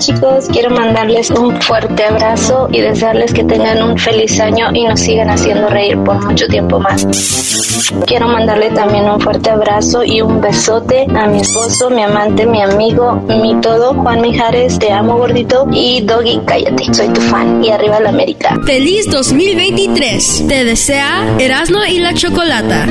Chicos, quiero mandarles un fuerte abrazo y desearles que tengan un feliz año y nos sigan haciendo reír por mucho tiempo más. Quiero mandarle también un fuerte abrazo y un besote a mi esposo, mi amante, mi amigo, mi todo, Juan Mijares, te amo gordito y Doggy, cállate, soy tu fan y arriba la América. Feliz 2023. Te desea Erasmo y la Chocolata.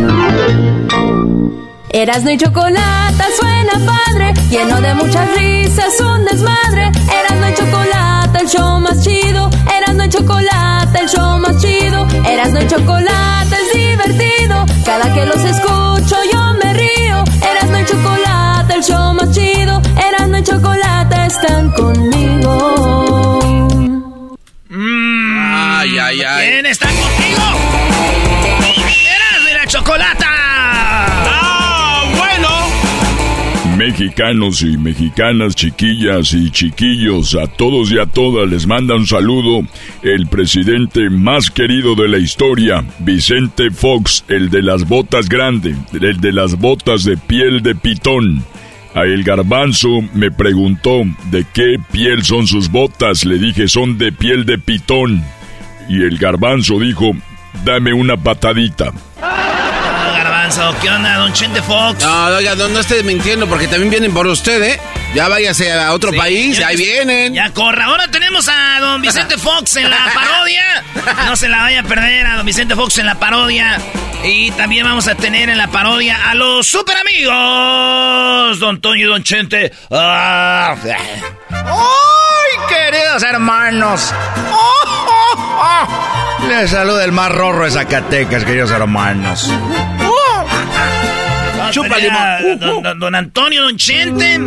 Erasmo y Chocolata suena padre, lleno de muchas risas, un desmadre. Erasmo y Chocolata, el show más chido. Erasmo y Chocolata, el show más chido. Erasmo y Chocolata es divertido. Cada que los escucho yo me río. Erasmo y Chocolata, el show más chido. Erasmo y Chocolata están conmigo. Ay, ay, ay. ¿Quién está contigo? Erasmo y la Chocolata. Mexicanos y mexicanas, chiquillas y chiquillos, a todos y a todas les manda un saludo el presidente más querido de la historia, Vicente Fox, el de las botas grandes, el de las botas de piel de pitón. A el garbanzo me preguntó de qué piel son sus botas, le dije son de piel de pitón. Y el garbanzo dijo, dame una patadita. Garbanzo, ¿qué onda, don Chente Fox? No, oiga, no, no esté mintiendo porque también vienen por usted, ¿eh? Ya váyase a otro Sí, país, ya ahí que- vienen. Ya corra. Ahora tenemos a don Vicente Fox en la parodia. No se la vaya a perder a don Vicente Fox en la parodia. Y también vamos a tener en la parodia a los super amigos. Don Toño y don Chente. Ah. ¡Ay, queridos hermanos! ¡Oh, oh, oh! Les saluda el más rorro de Zacatecas, queridos hermanos. Chupa limón. don, don- don Antonio, don Chente.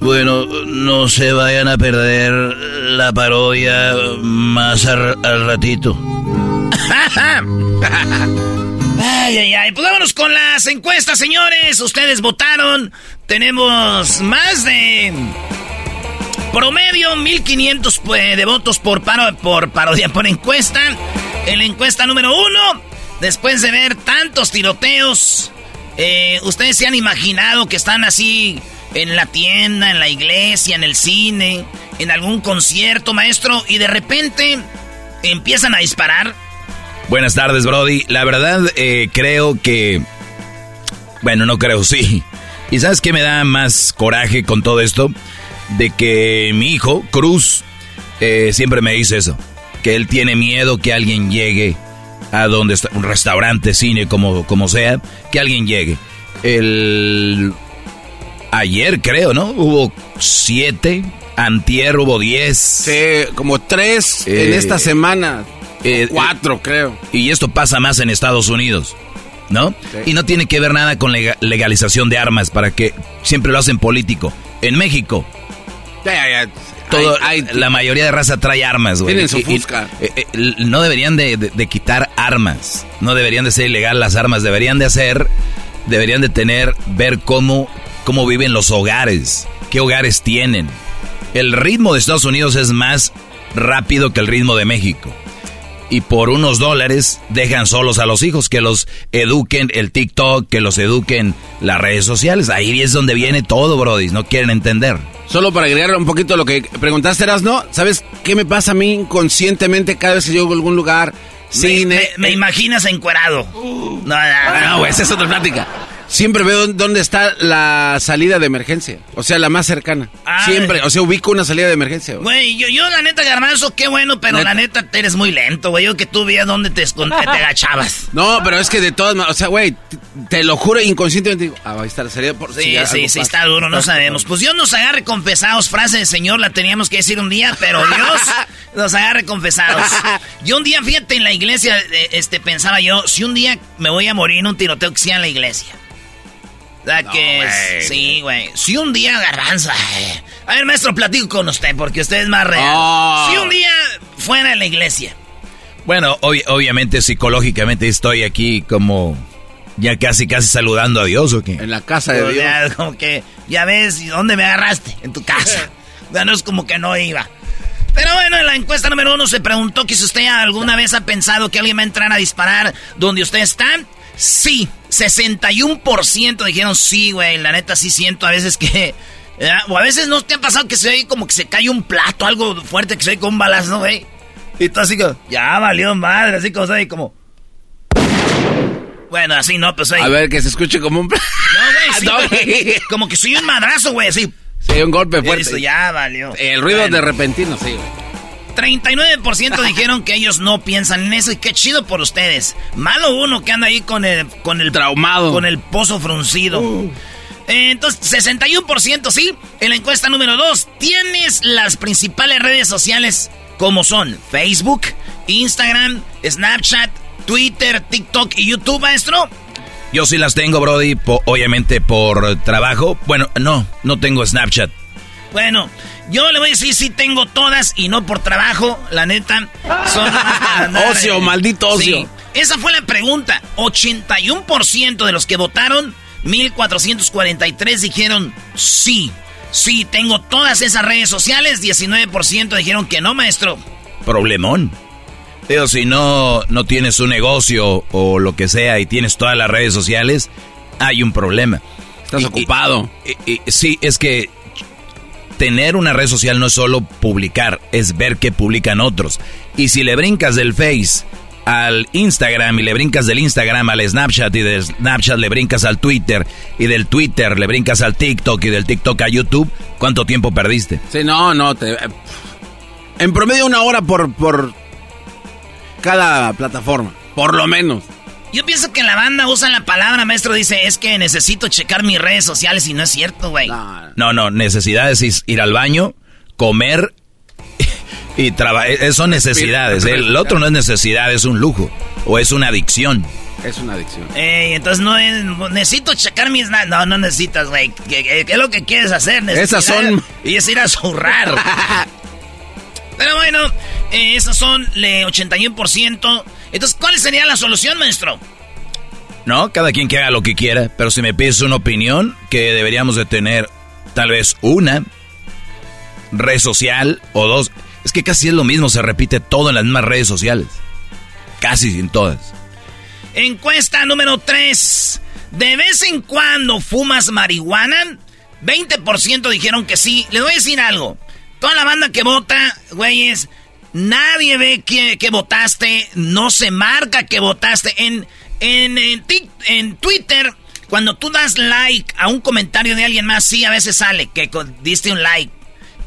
Bueno, no se vayan a perder la parodia más ar- al ratito. Ay, ay, ay. Pues vámonos con las encuestas, señores. Ustedes votaron. Tenemos más de. Promedio 1500 pues, de votos por, paro, por parodia, por encuesta. En la encuesta número uno, después de ver tantos tiroteos, eh, ustedes se han imaginado que están así en la tienda, en la iglesia, en el cine, en algún concierto, maestro, y de repente empiezan a disparar. Buenas tardes, Brody. La verdad, eh, creo que... Bueno, no creo, sí. ¿Y sabes qué me da más coraje con todo esto? De que mi hijo, Cruz, eh, siempre me dice eso. Que él tiene miedo que alguien llegue a donde está, un restaurante, cine, como, como sea, que alguien llegue. El... Ayer creo, ¿no? Hubo siete, antier hubo diez. Sí, como tres en Eh, esta semana. eh, Cuatro, creo. Y esto pasa más en Estados Unidos, ¿no? Y no tiene que ver nada con lega- legalización de armas, para que siempre lo hacen político. En México. Todo, Hay- hay- la mayoría de raza trae armas, güey. Tienen su Y- y- fusca. eh, eh, no deberían de, de- de quitar armas, no deberían de ser ilegal las armas, deberían de hacer, deberían de tener, ver cómo, cómo viven los hogares, qué hogares tienen. El ritmo de Estados Unidos es más rápido que el ritmo de México. Y por unos dólares dejan solos a los hijos, que los eduquen el TikTok, que los eduquen las redes sociales. Ahí es donde viene todo, Brody. No quieren entender. Solo para agregar un poquito lo que preguntaste, ¿no? ¿Sabes qué me pasa a mí inconscientemente cada vez que llego a algún lugar? Me, Cine. me- me imaginas encuerado. No, no, No, güey, esa es otra plática. Siempre veo dónde está la salida de emergencia. O sea, la más cercana. Ah, siempre, o sea, ubico una salida de emergencia. güey. Yo, yo la neta, Garbanzo, qué bueno, pero Neta. la neta, eres muy lento, güey. Yo que tú veías dónde te, te agachabas. No, pero es que de todas maneras, o sea, güey, te, te lo juro inconscientemente digo, ah, ahí está la salida por Sí, si sí, sí, pasa. está duro, no sabemos. Pues Dios nos agarre confesados, frase de señor, la teníamos que decir un día, pero Dios nos agarre confesados. Yo un día, fíjate, en la iglesia, eh, este, pensaba yo, si un día me voy a morir en un tiroteo que sea en la iglesia. La que sí, güey. Si un día garbanza. eh. A ver, maestro, platico con usted, porque usted es más real. Oh. Si un día fuera en la iglesia. Bueno, obvi- obviamente psicológicamente estoy aquí como ya casi casi saludando a Dios o qué. En la casa de O Dios. sea, como que, ya ves, ¿y ¿dónde me agarraste? En tu casa. Ya no es como que no iba. Pero bueno, en la encuesta número uno se preguntó que si usted alguna vez ha pensado que alguien va a entrar a disparar donde usted está. Sí, 61% dijeron sí, güey. La neta sí siento a veces que... O a veces no te ha pasado que se ve como que se cae un plato, algo fuerte, que se ve con un balazo, güey. Y tú así como, ya valió madre, así como, ¿sabes? Como... Bueno, así no, pues ahí. A ver, que se escuche como un... No, güey, sí, No, como que soy un madrazo, güey, así. Sí, un golpe fuerte. Eso ya valió. El ruido Bueno, de repentino, sí, güey. 39% dijeron que ellos no piensan en eso y qué chido por ustedes. Malo uno que anda ahí con el con el Traumado. con el pozo fruncido. Eh, entonces, 61% sí. En la encuesta número 2, ¿tienes las principales redes sociales como son Facebook, Instagram, Snapchat, Twitter, TikTok y YouTube, maestro? Yo sí las tengo, Brody, po- obviamente por trabajo. Bueno, no, no tengo Snapchat. Bueno, yo le voy a decir sí tengo todas y no por trabajo, la neta. Son andar, Ocio, eh, maldito ocio. sí. Esa fue la pregunta. 81% de los que votaron, 1443 dijeron sí. Sí, tengo todas esas redes sociales. 19% dijeron que no, maestro. Problemón. Pero si no, no tienes un negocio o lo que sea y tienes todas las redes sociales, hay un problema. Estás Y- ocupado. y- y- sí, es que tener una red social no es solo publicar, es ver qué publican otros. Y si le brincas del Face al Instagram y le brincas del Instagram al Snapchat y del Snapchat le brincas al Twitter y del Twitter le brincas al TikTok y del TikTok a YouTube, ¿cuánto tiempo perdiste? Sí, no, no. Te, en promedio una hora por, por cada plataforma. Por lo menos. Yo pienso que la banda usa la palabra, maestro, dice, es que necesito checar mis redes sociales y no es cierto, güey. No, No, no, necesidades es ir al baño, comer y trabajar. Son necesidades. El otro no es necesidad, es un lujo o es una adicción. es una adicción. Ey, entonces no es, necesito checar mis... No, no necesitas, güey. ¿Qué, qué- qué es lo que quieres hacer? Esas son- Y es ir a zurrar. Pero bueno, eh, esas son le 81%. Entonces, ¿cuál sería la solución, maestro? No, cada quien que haga lo que quiera, pero si me pides una opinión, que deberíamos de tener tal vez una red social o dos. Es que casi es lo mismo, se repite todo en las mismas redes sociales. Casi en todas. Encuesta número 3. ¿De vez en cuando fumas marihuana? 20% dijeron que sí. Les voy a decir algo. Toda la banda que vota, güeyes, nadie ve que, que votaste, no se marca que votaste. En, en, en, en Twitter, cuando tú das like a un comentario de alguien más, sí, a veces sale que diste un like.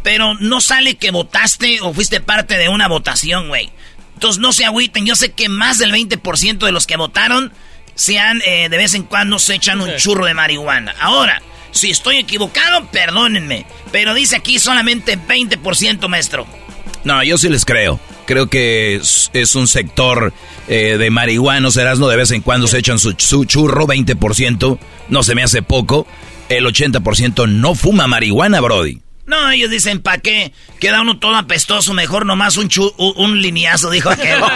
Pero no sale que votaste o fuiste parte de una votación, güey. Entonces no se agüiten. Yo sé que más del 20% de los que votaron sean eh, de vez en cuando se echan un churro de marihuana. Ahora, si estoy equivocado, perdónenme. Pero dice aquí solamente 20%, maestro. No, yo sí les creo. Creo que es, es un sector eh, de marihuanos, Erasmo, de vez en cuando se echan su, su churro, 20%, no se me hace poco. El 80% no fuma marihuana, Brody. No, ellos dicen, ¿pa' qué? Queda uno todo apestoso, mejor nomás un, chu- un, un lineazo, dijo aquel.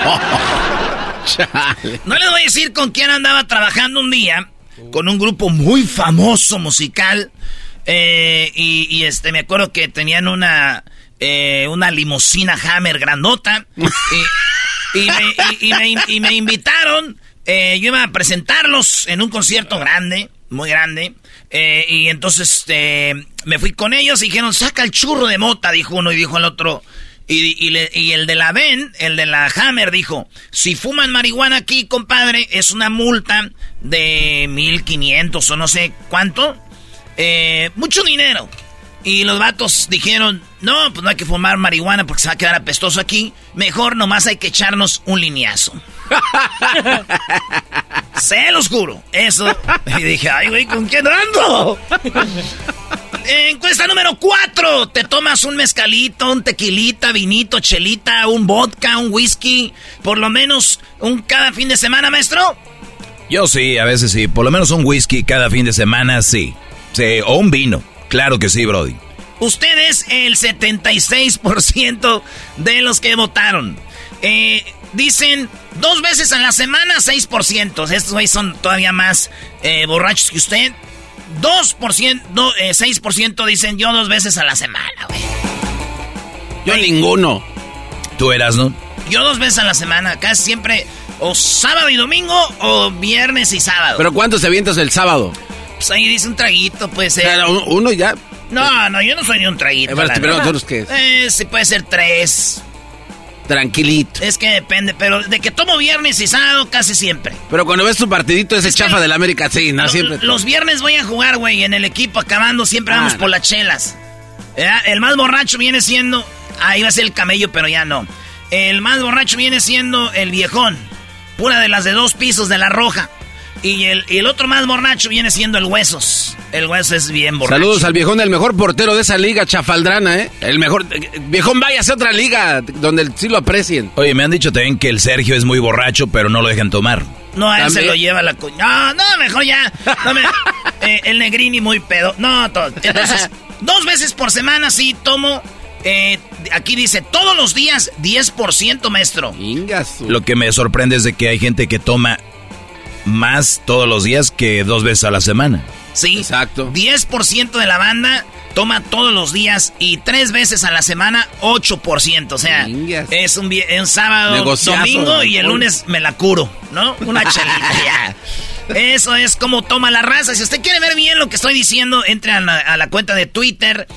No les voy a decir con quién andaba trabajando un día, con un grupo muy famoso musical. eh, y, y, este, me acuerdo que tenían una, eh, una limusina Hammer grandota. Y, y me, y- y me- y me invitaron. eh, yo iba a presentarlos en un concierto grande, muy grande. eh, y entonces este, me fui con ellos y dijeron, saca el churro de mota, dijo uno y dijo el otro. Y, el de la Ben, el de la Hammer, dijo, si fuman marihuana aquí, compadre, es una multa de 1500 o no sé cuánto. Eh, mucho dinero. Y los vatos dijeron, no, pues no hay que fumar marihuana porque se va a quedar apestoso aquí. Mejor nomás hay que echarnos un lineazo. se los juro. Eso. Y dije, ay, güey, ¿con quién ando? Encuesta número 4. Te tomas un mezcalito, un tequilita, vinito, chelita, un vodka, un whisky. Por lo menos un cada fin de semana, maestro. Yo sí, a veces sí. Por lo menos un whisky cada fin de semana, sí. Sí, o un vino. Claro que sí, Brody. Ustedes, el 76% de los que votaron. Eh, dicen dos veces a la semana, 6%. Estos güeyes son todavía más eh, borrachos que usted. 2%, 6% dicen yo dos veces a la semana, güey. Yo ninguno. ¿Tú eras, no? Yo dos veces a la semana, casi siempre, o sábado y domingo, o viernes y sábado. ¿Pero cuántos avientas el sábado? Pues ahí dice un traguito, puede ser. uno ya. No, no, yo no soy ni un traguito. Eh, pero nosotros qué? Eh, sí, puede ser tres. Tranquilito. Es que depende, pero de que tomo viernes y sábado casi siempre. Pero cuando ves tu partidito ese chafa del América, sí, no siempre. Los viernes voy a jugar, güey, en el equipo acabando, siempre vamos ah, por las chelas. El más borracho viene siendo. Ahí va a ser el camello, pero ya no. El más borracho viene siendo el viejón. Pura de las de dos pisos de la roja. Y el, el, otro más borracho viene siendo el Huesos. El Huesos es bien borracho. Saludos al viejón, el mejor portero de esa liga chafaldrana, ¿eh? El mejor... Viejón, vaya a otra liga donde sí lo aprecien. Oye, me han dicho también que el Sergio es muy borracho, pero no lo dejan tomar. No, a él se lo lleva la... No, no, mejor ya. Eh, el Negrini muy pedo. No, todo. Entonces, dos veces por semana sí tomo... Eh, aquí dice, todos los días 10% maestro. Lo que me sorprende es de que hay gente que toma más todos los días que dos veces a la semana. Sí, exacto. 10% de la banda toma todos los días y tres veces a la semana 8%. O sea, es un, un sábado, domingo y el lunes me la curo, ¿no? Una chelita Eso es como toma la raza. Si usted quiere ver bien lo que estoy diciendo, entre a la, cuenta de Twitter.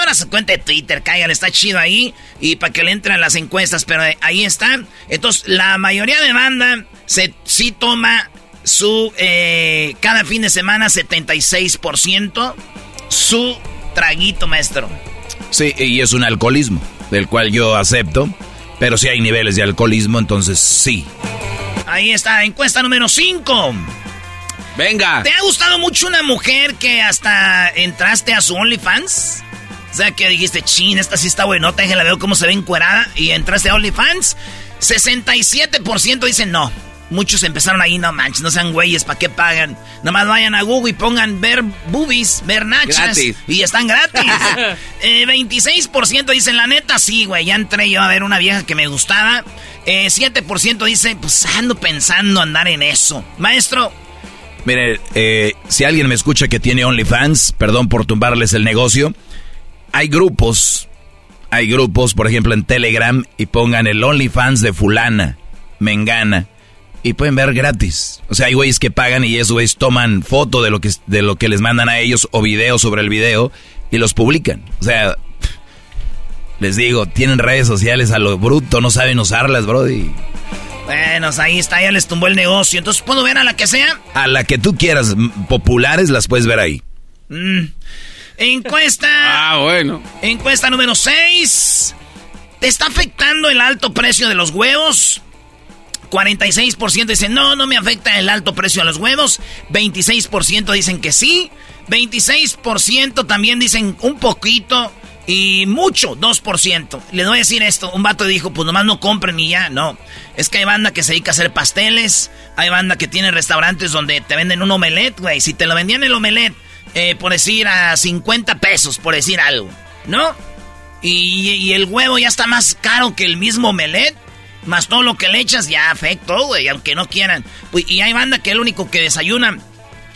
Abra su cuenta de Twitter, cállale, está chido ahí. Y para que le entren las encuestas, pero ahí está. Entonces, la mayoría de banda se, sí toma su eh, cada fin de semana 76% su traguito, maestro. Sí, y es un alcoholismo, del cual yo acepto, pero si hay niveles de alcoholismo, entonces sí. Ahí está, encuesta número 5. Venga. ¿Te ha gustado mucho una mujer que hasta entraste a su OnlyFans? O sea, que dijiste, chin, esta sí está buenota, la veo cómo se ve encuerada y entraste a OnlyFans. 67% dicen no. Muchos empezaron ahí, no manches, no sean güeyes, ¿para qué pagan? Nomás vayan a Google y pongan ver boobies, ver nachas. Y están gratis. 26% eh, dicen, la neta, sí, güey, ya entré yo a ver una vieja que me gustaba. 7% eh, dice, pues ando pensando andar en eso. Maestro. Mire, eh, si alguien me escucha que tiene OnlyFans, perdón por tumbarles el negocio, hay grupos, hay grupos, por ejemplo, en Telegram, y pongan el OnlyFans de fulana, mengana y pueden ver gratis. O sea, hay güeyes que pagan y esos güeyes toman foto de lo que de lo que les mandan a ellos o video sobre el video y los publican. O sea, les digo, tienen redes sociales a lo bruto, no saben usarlas, brody. Bueno, ahí está, ya les tumbó el negocio. Entonces, ¿puedo ver a la que sea? A la que tú quieras, populares, las puedes ver ahí. Mm. Encuesta. ah, bueno. Encuesta número 6. ¿Te está afectando el alto precio de los huevos? 46% dicen, no, no me afecta el alto precio a los huevos. 26% dicen que sí. 26% también dicen un poquito. Y mucho, 2%. Les voy a decir esto, un vato dijo, pues nomás no compren y ya. No, es que hay banda que se dedica a hacer pasteles, hay banda que tiene restaurantes donde te venden un omelette, güey. Si te lo vendían el omelette, eh, por decir a 50 pesos, por decir algo, ¿no? Y, y, el huevo ya está más caro que el mismo omelette. Más todo lo que le echas ya afectó, güey, aunque no quieran. Y hay banda que es el único que desayuna.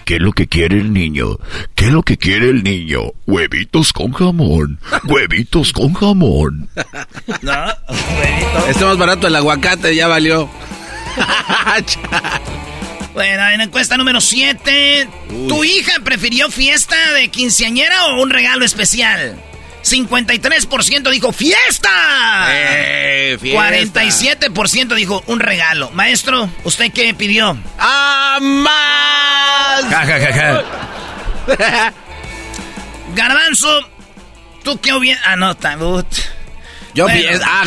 ¿Qué es lo que quiere el niño? ¿Qué es lo que quiere el niño? Huevitos con jamón. Huevitos con jamón. no, huevitos. Está más barato el aguacate, ya valió. bueno, en encuesta número 7. ¿Tu hija prefirió fiesta de quinceañera o un regalo especial? 53% dijo fiesta. Eh, fiesta. 47% dijo un regalo. Maestro, ¿usted qué pidió? ¡Ah, más! Ja, ja, ja, ja. Garbanzo, ¿tú qué hubiera...? Ah, no, tabut. Yo Bueno. Ah,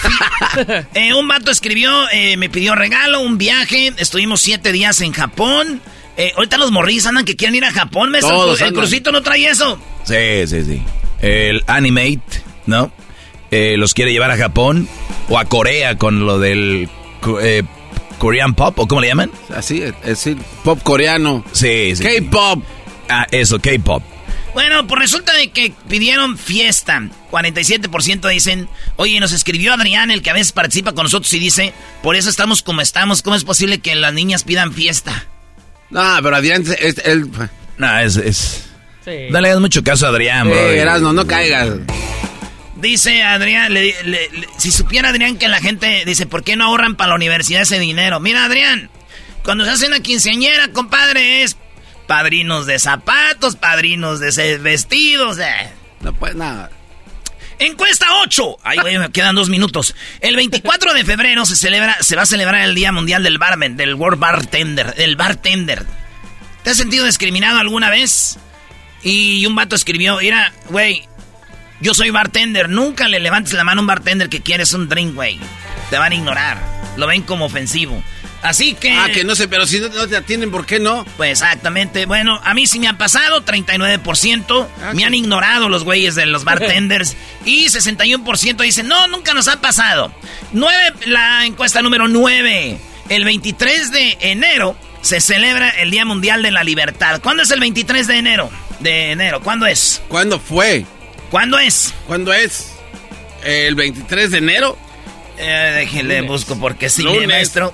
Eh, un vato escribió, eh, me pidió regalo, un viaje. Estuvimos siete días en Japón. Eh, ahorita los morris andan que quieren ir a Japón. Todos el crucito no trae eso. Sí, sí, sí. El Animate, ¿no? Eh, los quiere llevar a Japón o a Corea con lo del eh, Korean Pop, ¿o cómo le llaman? Así, es decir, pop coreano. Sí, sí. K-pop. Ah, eso, K-Pop. Bueno, pues resulta de que pidieron fiesta. 47% dicen, oye, nos escribió Adrián, el que a veces participa con nosotros y dice, por eso estamos como estamos. ¿Cómo es posible que las niñas pidan fiesta? No, pero Adrián, es, él... No, es... es... No le das mucho caso a Adrián, bro. Eh, no caigas. Dice Adrián, le- le- le- si supiera Adrián que la gente dice, ¿por qué no ahorran para la universidad ese dinero? Mira, Adrián, cuando se hace una quinceañera, compadre, es padrinos de zapatos, padrinos de vestidos. eh. No puede nada. Encuesta 8. Ay, güey, me quedan dos minutos. El 24 de febrero se celebra, se va a celebrar el Día Mundial del Barman, del World Bartender, del bartender. ¿Te has sentido discriminado alguna vez? Y un vato escribió, mira, güey, yo soy bartender, nunca le levantes la mano a un bartender que quieres un drink, güey. Te van a ignorar, lo ven como ofensivo. Así que... Ah, que no sé, pero si no, no te atienden, ¿por qué no? Pues exactamente. Bueno, a mí sí me han pasado, 39%. Me han ignorado los güeyes de los bartenders. y 61% dicen, no, nunca nos ha pasado. 9, la encuesta número 9. El 23 de enero se celebra el Día Mundial de la Libertad. ¿Cuándo es el 23 de enero? De enero, ¿cuándo es? ¿Cuándo fue? ¿Cuándo es? ¿Cuándo es? ¿El 23 de enero? Eh, déjenle, busco porque sí, Lunes. maestro.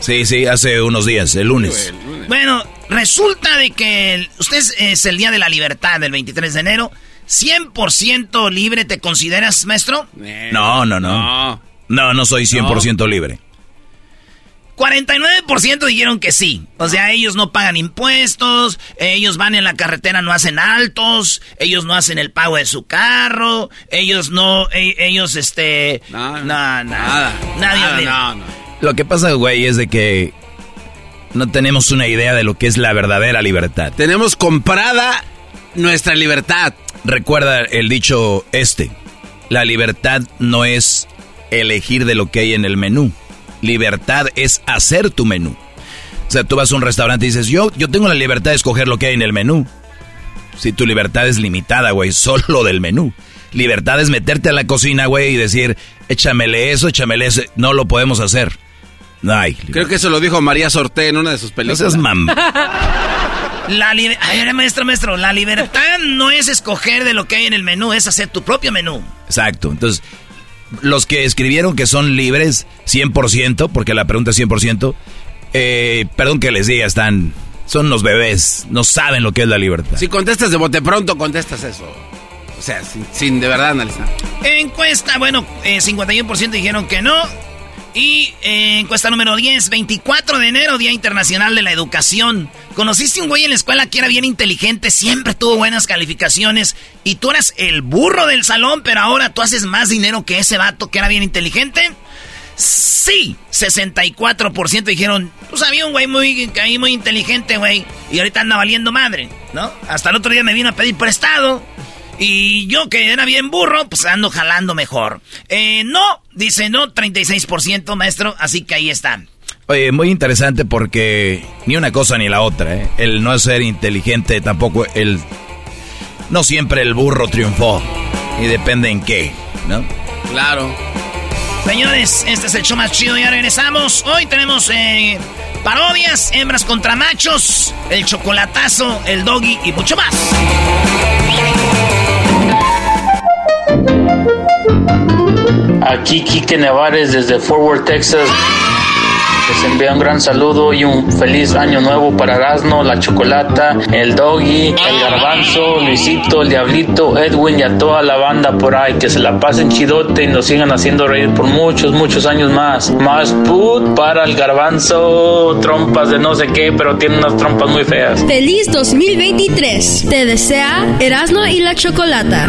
Sí, sí, hace unos días, el lunes. Bueno, resulta de que el- usted es, es el Día de la Libertad del 23 de enero. 100% libre, ¿te consideras, maestro? Eh, No, no, no. No. No, no soy 100% libre. 49% dijeron que sí. O sea, ellos no pagan impuestos, ellos van en la carretera, no hacen altos, ellos no hacen el pago de su carro, ellos no, e- ellos, este... No, no, nada. Nada. Nadie Nada, le- no, no. Lo que pasa, güey, es de que no tenemos una idea de lo que es la verdadera libertad. Tenemos comprada nuestra libertad. Recuerda el dicho este, la libertad no es elegir de lo que hay en el menú, libertad es hacer tu menú. O sea, tú vas a un restaurante y dices, yo, yo tengo la libertad de escoger lo que hay en el menú. Si tu libertad es limitada, güey, solo del menú. Libertad es meterte a la cocina, güey, y decir, échamele eso, échamele eso. No lo podemos hacer. No hay. Creo que eso lo dijo María Sorté en una de sus películas. seas mam. La libe- A ver, maestro, maestro, la libertad no es escoger de lo que hay en el menú, es hacer tu propio menú. Exacto. Entonces, los que escribieron que son libres 100%, porque la pregunta es 100%, eh, perdón que les diga, están, son los bebés, no saben lo que es la libertad. Si contestas de bote pronto, contestas eso. O sea, sin, sin de verdad analizar. Encuesta, bueno, eh, 51% dijeron que no. Y eh, encuesta número 10, 24 de enero, Día Internacional de la Educación. ¿Conociste un güey en la escuela que era bien inteligente, siempre tuvo buenas calificaciones y tú eras el burro del salón, pero ahora tú haces más dinero que ese vato que era bien inteligente? Sí, 64% dijeron, pues había un güey muy, muy inteligente, güey, y ahorita anda valiendo madre, ¿no? Hasta el otro día me vino a pedir prestado. Y yo que era bien burro, pues ando jalando mejor. Eh, no, dice no, 36%, maestro, así que ahí está. Oye, muy interesante porque ni una cosa ni la otra, ¿eh? El no ser inteligente tampoco, el... No siempre el burro triunfó. Y depende en qué, ¿no? Claro. Señores, este es el show más chido, ya regresamos. Hoy tenemos eh, parodias, hembras contra machos, el chocolatazo, el doggy y mucho más. Aquí Quique Nevares desde Fort Worth, Texas. Les envío un gran saludo y un feliz año nuevo para Erasmo, la Chocolata, el Doggy, el Garbanzo, Luisito, el Diablito, Edwin y a toda la banda por ahí. Que se la pasen chidote y nos sigan haciendo reír por muchos, muchos años más. Más put para el Garbanzo, trompas de no sé qué, pero tiene unas trompas muy feas. Feliz 2023. Te desea Erasmo y la Chocolata.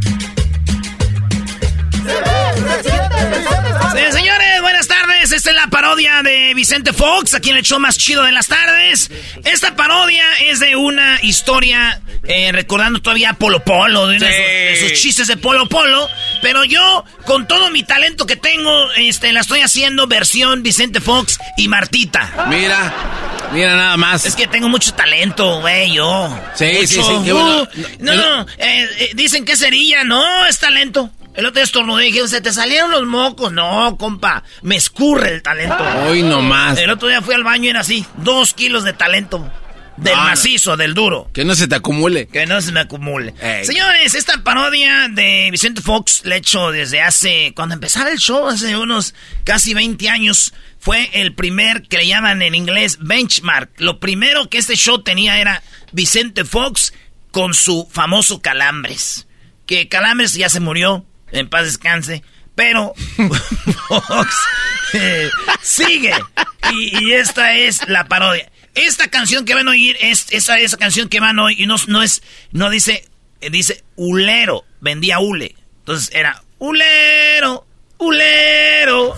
Esta es la parodia de Vicente Fox, aquí en el show más chido de las tardes. Esta parodia es de una historia, eh, recordando todavía a Polo Polo, de, de sus- de sus chistes de Polo Polo. Pero yo, con todo mi talento que tengo, este, la estoy haciendo versión Vicente Fox y Martita. Mira, mira nada más. Es que tengo mucho talento, güey, yo. Sí, sí, Mucho. sí, qué bueno. Uh, no, no, eh, eh, dicen que cerilla, no, es talento. El otro estornudé y dije, se te salieron los mocos. No, compa, me escurre el talento. Hoy nomás. El otro día fui al baño y era así, dos kilos de talento. Del No, no. macizo, del duro. Que no se te acumule. Que no se me acumule. Ey. Señores, esta parodia de Vicente Fox la he hecho desde hace. Cuando empezaba el show, hace unos casi 20 años, fue el primer que le llaman en inglés benchmark. Lo primero que este show tenía era Vicente Fox con su famoso Calambres. Que Calambres ya se murió, en paz descanse. Pero Fox eh, sigue. Y, esta es la parodia. Esta canción que van a oír es esa, esa canción que van a oír y no, no es, no dice, eh, dice ulero, vendía hule. Entonces era ulero, ulero.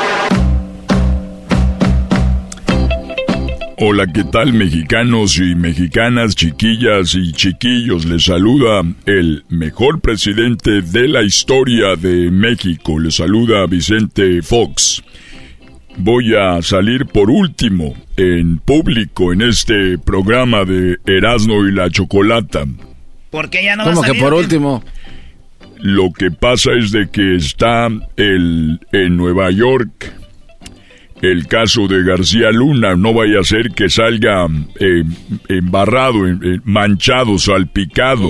Hola, ¿qué tal mexicanos y mexicanas, chiquillas y chiquillos? Les saluda el mejor presidente de la historia de México. Les saluda Vicente Fox. Voy a salir por último en público en este programa de Erasmo y la Chocolata. Porque ya no va a ¿Cómo que por ¿o qué? último? Lo que pasa es de que está el, en Nueva York el caso de García Luna. No vaya a ser que salga eh, embarrado, eh, manchado, salpicado.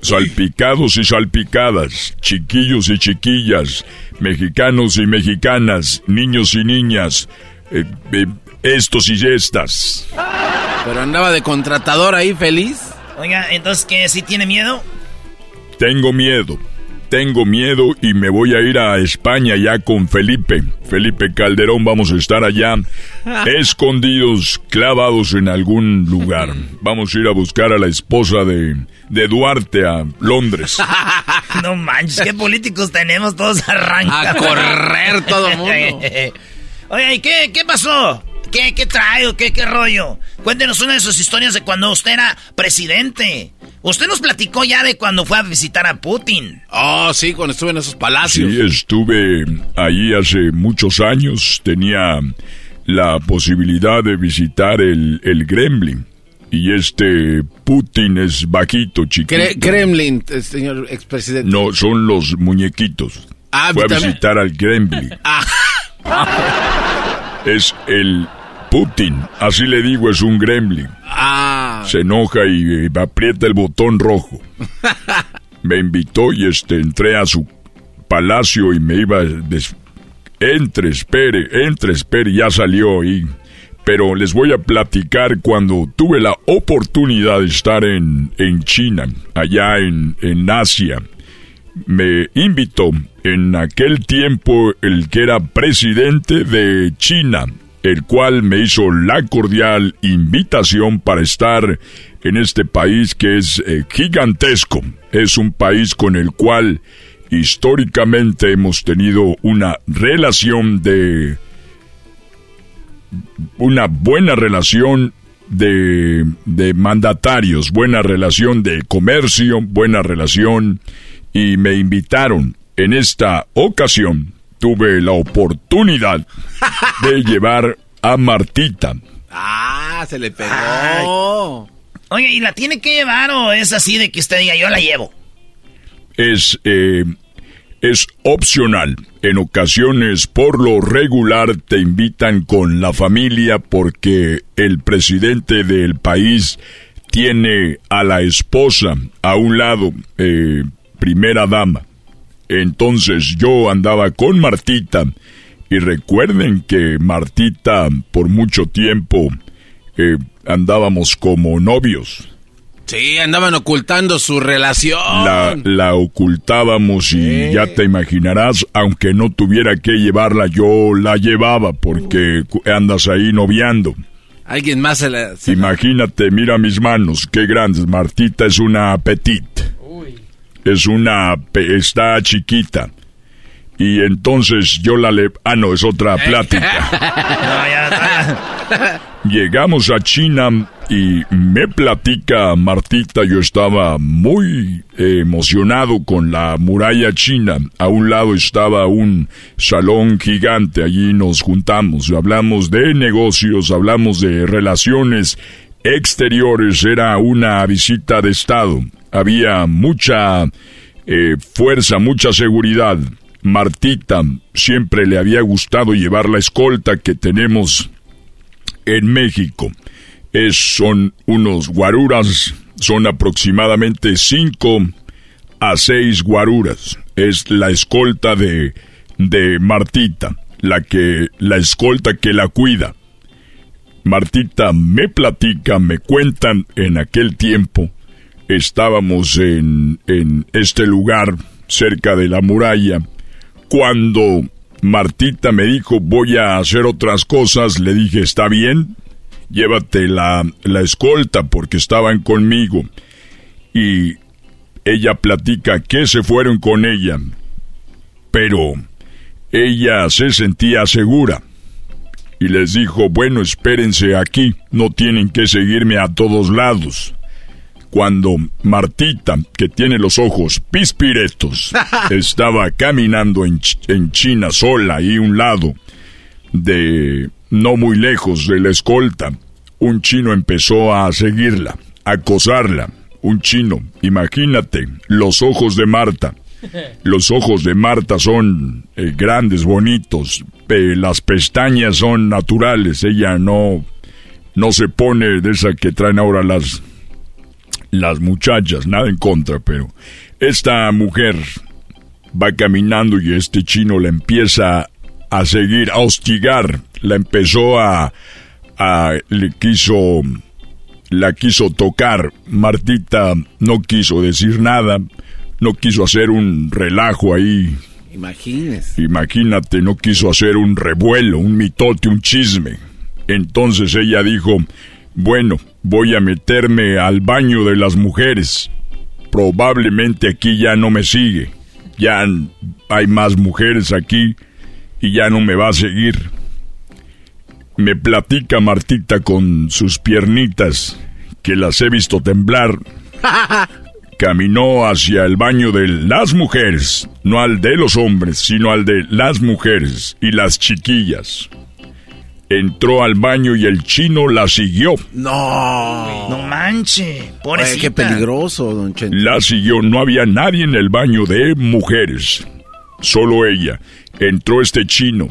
Salpicados y salpicadas, chiquillos y chiquillas, mexicanos y mexicanas, niños y niñas, eh, eh, estos y estas. Pero andaba de contratador ahí feliz. Oiga, entonces, ¿qué? ¿Sí tiene miedo? Tengo miedo. Tengo miedo y me voy a ir a España ya con Felipe. Felipe Calderón, vamos a estar allá escondidos, clavados en algún lugar. Vamos a ir a buscar a la esposa de, de Duarte a Londres. No manches, qué políticos tenemos, todos arrancan. A correr todo mundo. Oye, ¿y qué, qué pasó? ¿Qué, qué trae o qué, qué rollo? Cuéntenos una de sus historias de cuando usted era presidente. Usted nos platicó ya de cuando fue a visitar a Putin. Oh, sí, cuando estuve en esos palacios. Sí, estuve ahí hace muchos años. Tenía la posibilidad de visitar el, el Gremlin. Y este Putin es bajito, chiquito. Kremlin, eh, señor expresidente. No, son los muñequitos. Ah, Fue a visitar al Gremlin. Ah. Es el Putin, así le digo, es un Gremlin. Ah. Se enoja y eh, aprieta el botón rojo. Me invitó y este entré a su palacio y me iba des- entre, espere, entre, espere, ya salió y pero les voy a platicar cuando tuve la oportunidad de estar en, en China, allá en, en Asia. Me invitó en aquel tiempo el que era presidente de China, el cual me hizo la cordial invitación para estar en este país que es eh, gigantesco. Es un país con el cual históricamente hemos tenido una relación de una buena relación de, de mandatarios, buena relación de comercio, buena relación y me invitaron. En esta ocasión tuve la oportunidad de llevar a Martita. Ah, se le pegó. Oye, ¿y la tiene que llevar o es así de que usted diga yo la llevo? Es, eh, es opcional. En ocasiones, por lo regular, te invitan con la familia porque el presidente del país tiene a la esposa a un lado, eh, primera dama. Entonces yo andaba con Martita y recuerden que Martita por mucho tiempo eh, andábamos como novios. Sí, andaban ocultando su relación. La, la ocultábamos y ya te imaginarás, aunque no tuviera que llevarla, yo la llevaba porque andas ahí noviando. Alguien más se la... se- Imagínate, mira mis manos, qué grandes. Martita es una petit. Es una... está chiquita. Y entonces yo la le... Ah, no, es otra plática. Llegamos a China y me platica Martita, yo estaba muy eh, emocionado con la muralla china. A un lado estaba un salón gigante, allí nos juntamos, hablamos de negocios, hablamos de relaciones exteriores, era una visita de Estado. Había mucha eh, fuerza, mucha seguridad. Martita siempre le había gustado llevar la escolta que tenemos en México. Es, son unos guaruras, son aproximadamente 5 a 6 guaruras. Es la escolta de, de Martita, la que, la escolta que la cuida. Martita me platica, me cuentan en aquel tiempo, estábamos en, en este lugar cerca de la muralla, cuando Martita me dijo voy a hacer otras cosas, le dije está bien, llévate la, la escolta porque estaban conmigo. Y ella platica que se fueron con ella, pero ella se sentía segura. Y les dijo, bueno, espérense aquí, no tienen que seguirme a todos lados. Cuando Martita, que tiene los ojos pispiretos, estaba caminando en, Ch- en China sola ahí un lado, de no muy lejos de la escolta, un chino empezó a seguirla, a acosarla. Un chino, imagínate, los ojos de Marta. Los ojos de Marta son eh, grandes, bonitos. eh, las pestañas son naturales. Ella no, no se pone de esa que traen ahora las, las muchachas. Nada en contra, pero esta mujer va caminando y este chino la empieza a seguir, a hostigar. La empezó a, a le quiso, la quiso tocar. Martita no quiso decir nada, no quiso hacer un relajo ahí. Imagínese. Imagínate, no quiso hacer un revuelo, un mitote, un chisme. Entonces ella dijo, bueno, voy a meterme al baño de las mujeres. Probablemente aquí ya no me sigue. Ya hay más mujeres aquí y ya no me va a seguir. Me platica Martita con sus piernitas, que las he visto temblar. caminó hacia el baño de las mujeres, no al de los hombres, sino al de las mujeres y las chiquillas. Entró al baño y el chino la siguió. No. No manche. Pobrecita. qué peligroso, don Chente. La siguió, no había nadie en el baño de mujeres. Solo ella. Entró este chino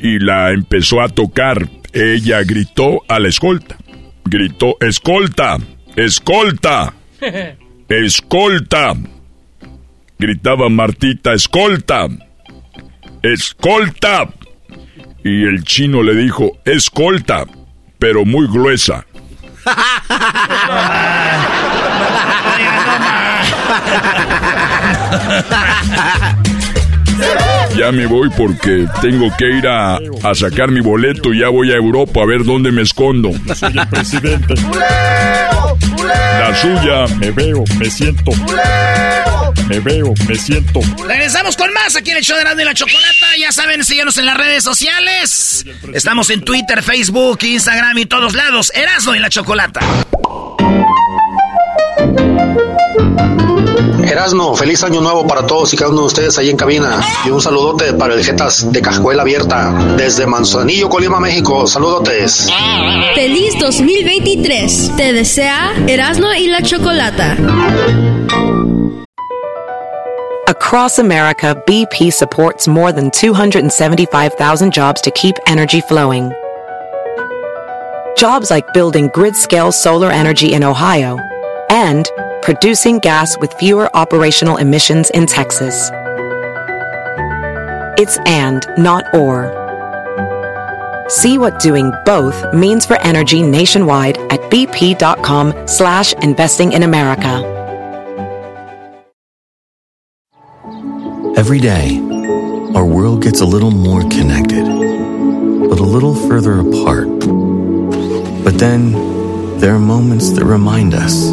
y la empezó a tocar. Ella gritó a la escolta. Gritó, escolta, escolta, escolta. Gritaba Martita, escolta, escolta. Y el chino le dijo, escolta, pero muy gruesa. Ya me voy porque tengo que ir a, a sacar mi boleto y ya voy a Europa a ver dónde me escondo. Soy el presidente. La suya. Me veo, me siento. Me veo, me siento. Regresamos con más aquí en el show de Erasmo y la Chocolata. Ya saben, síguenos en las redes sociales. Estamos en Twitter, Facebook, Instagram y todos lados. Erasmo y la Chocolata. Erasno, feliz año nuevo para todos y cada uno de ustedes ahí en cabina. Y un saludote para el Jetas de Cajuela Abierta, desde Manzanillo, Colima, México. Saludotes. Feliz 2023. Te desea Erasmo y la Chocolata. Across America, BP supports more than 275,000 jobs to keep energy flowing. Jobs like building grid scale solar energy in Ohio and producing gas with fewer operational emissions in Texas. It's and, not or. See what doing both means for energy nationwide at bp.com slash investing in America. Every day, our world gets a little more connected, but a little further apart. But then, there are moments that remind us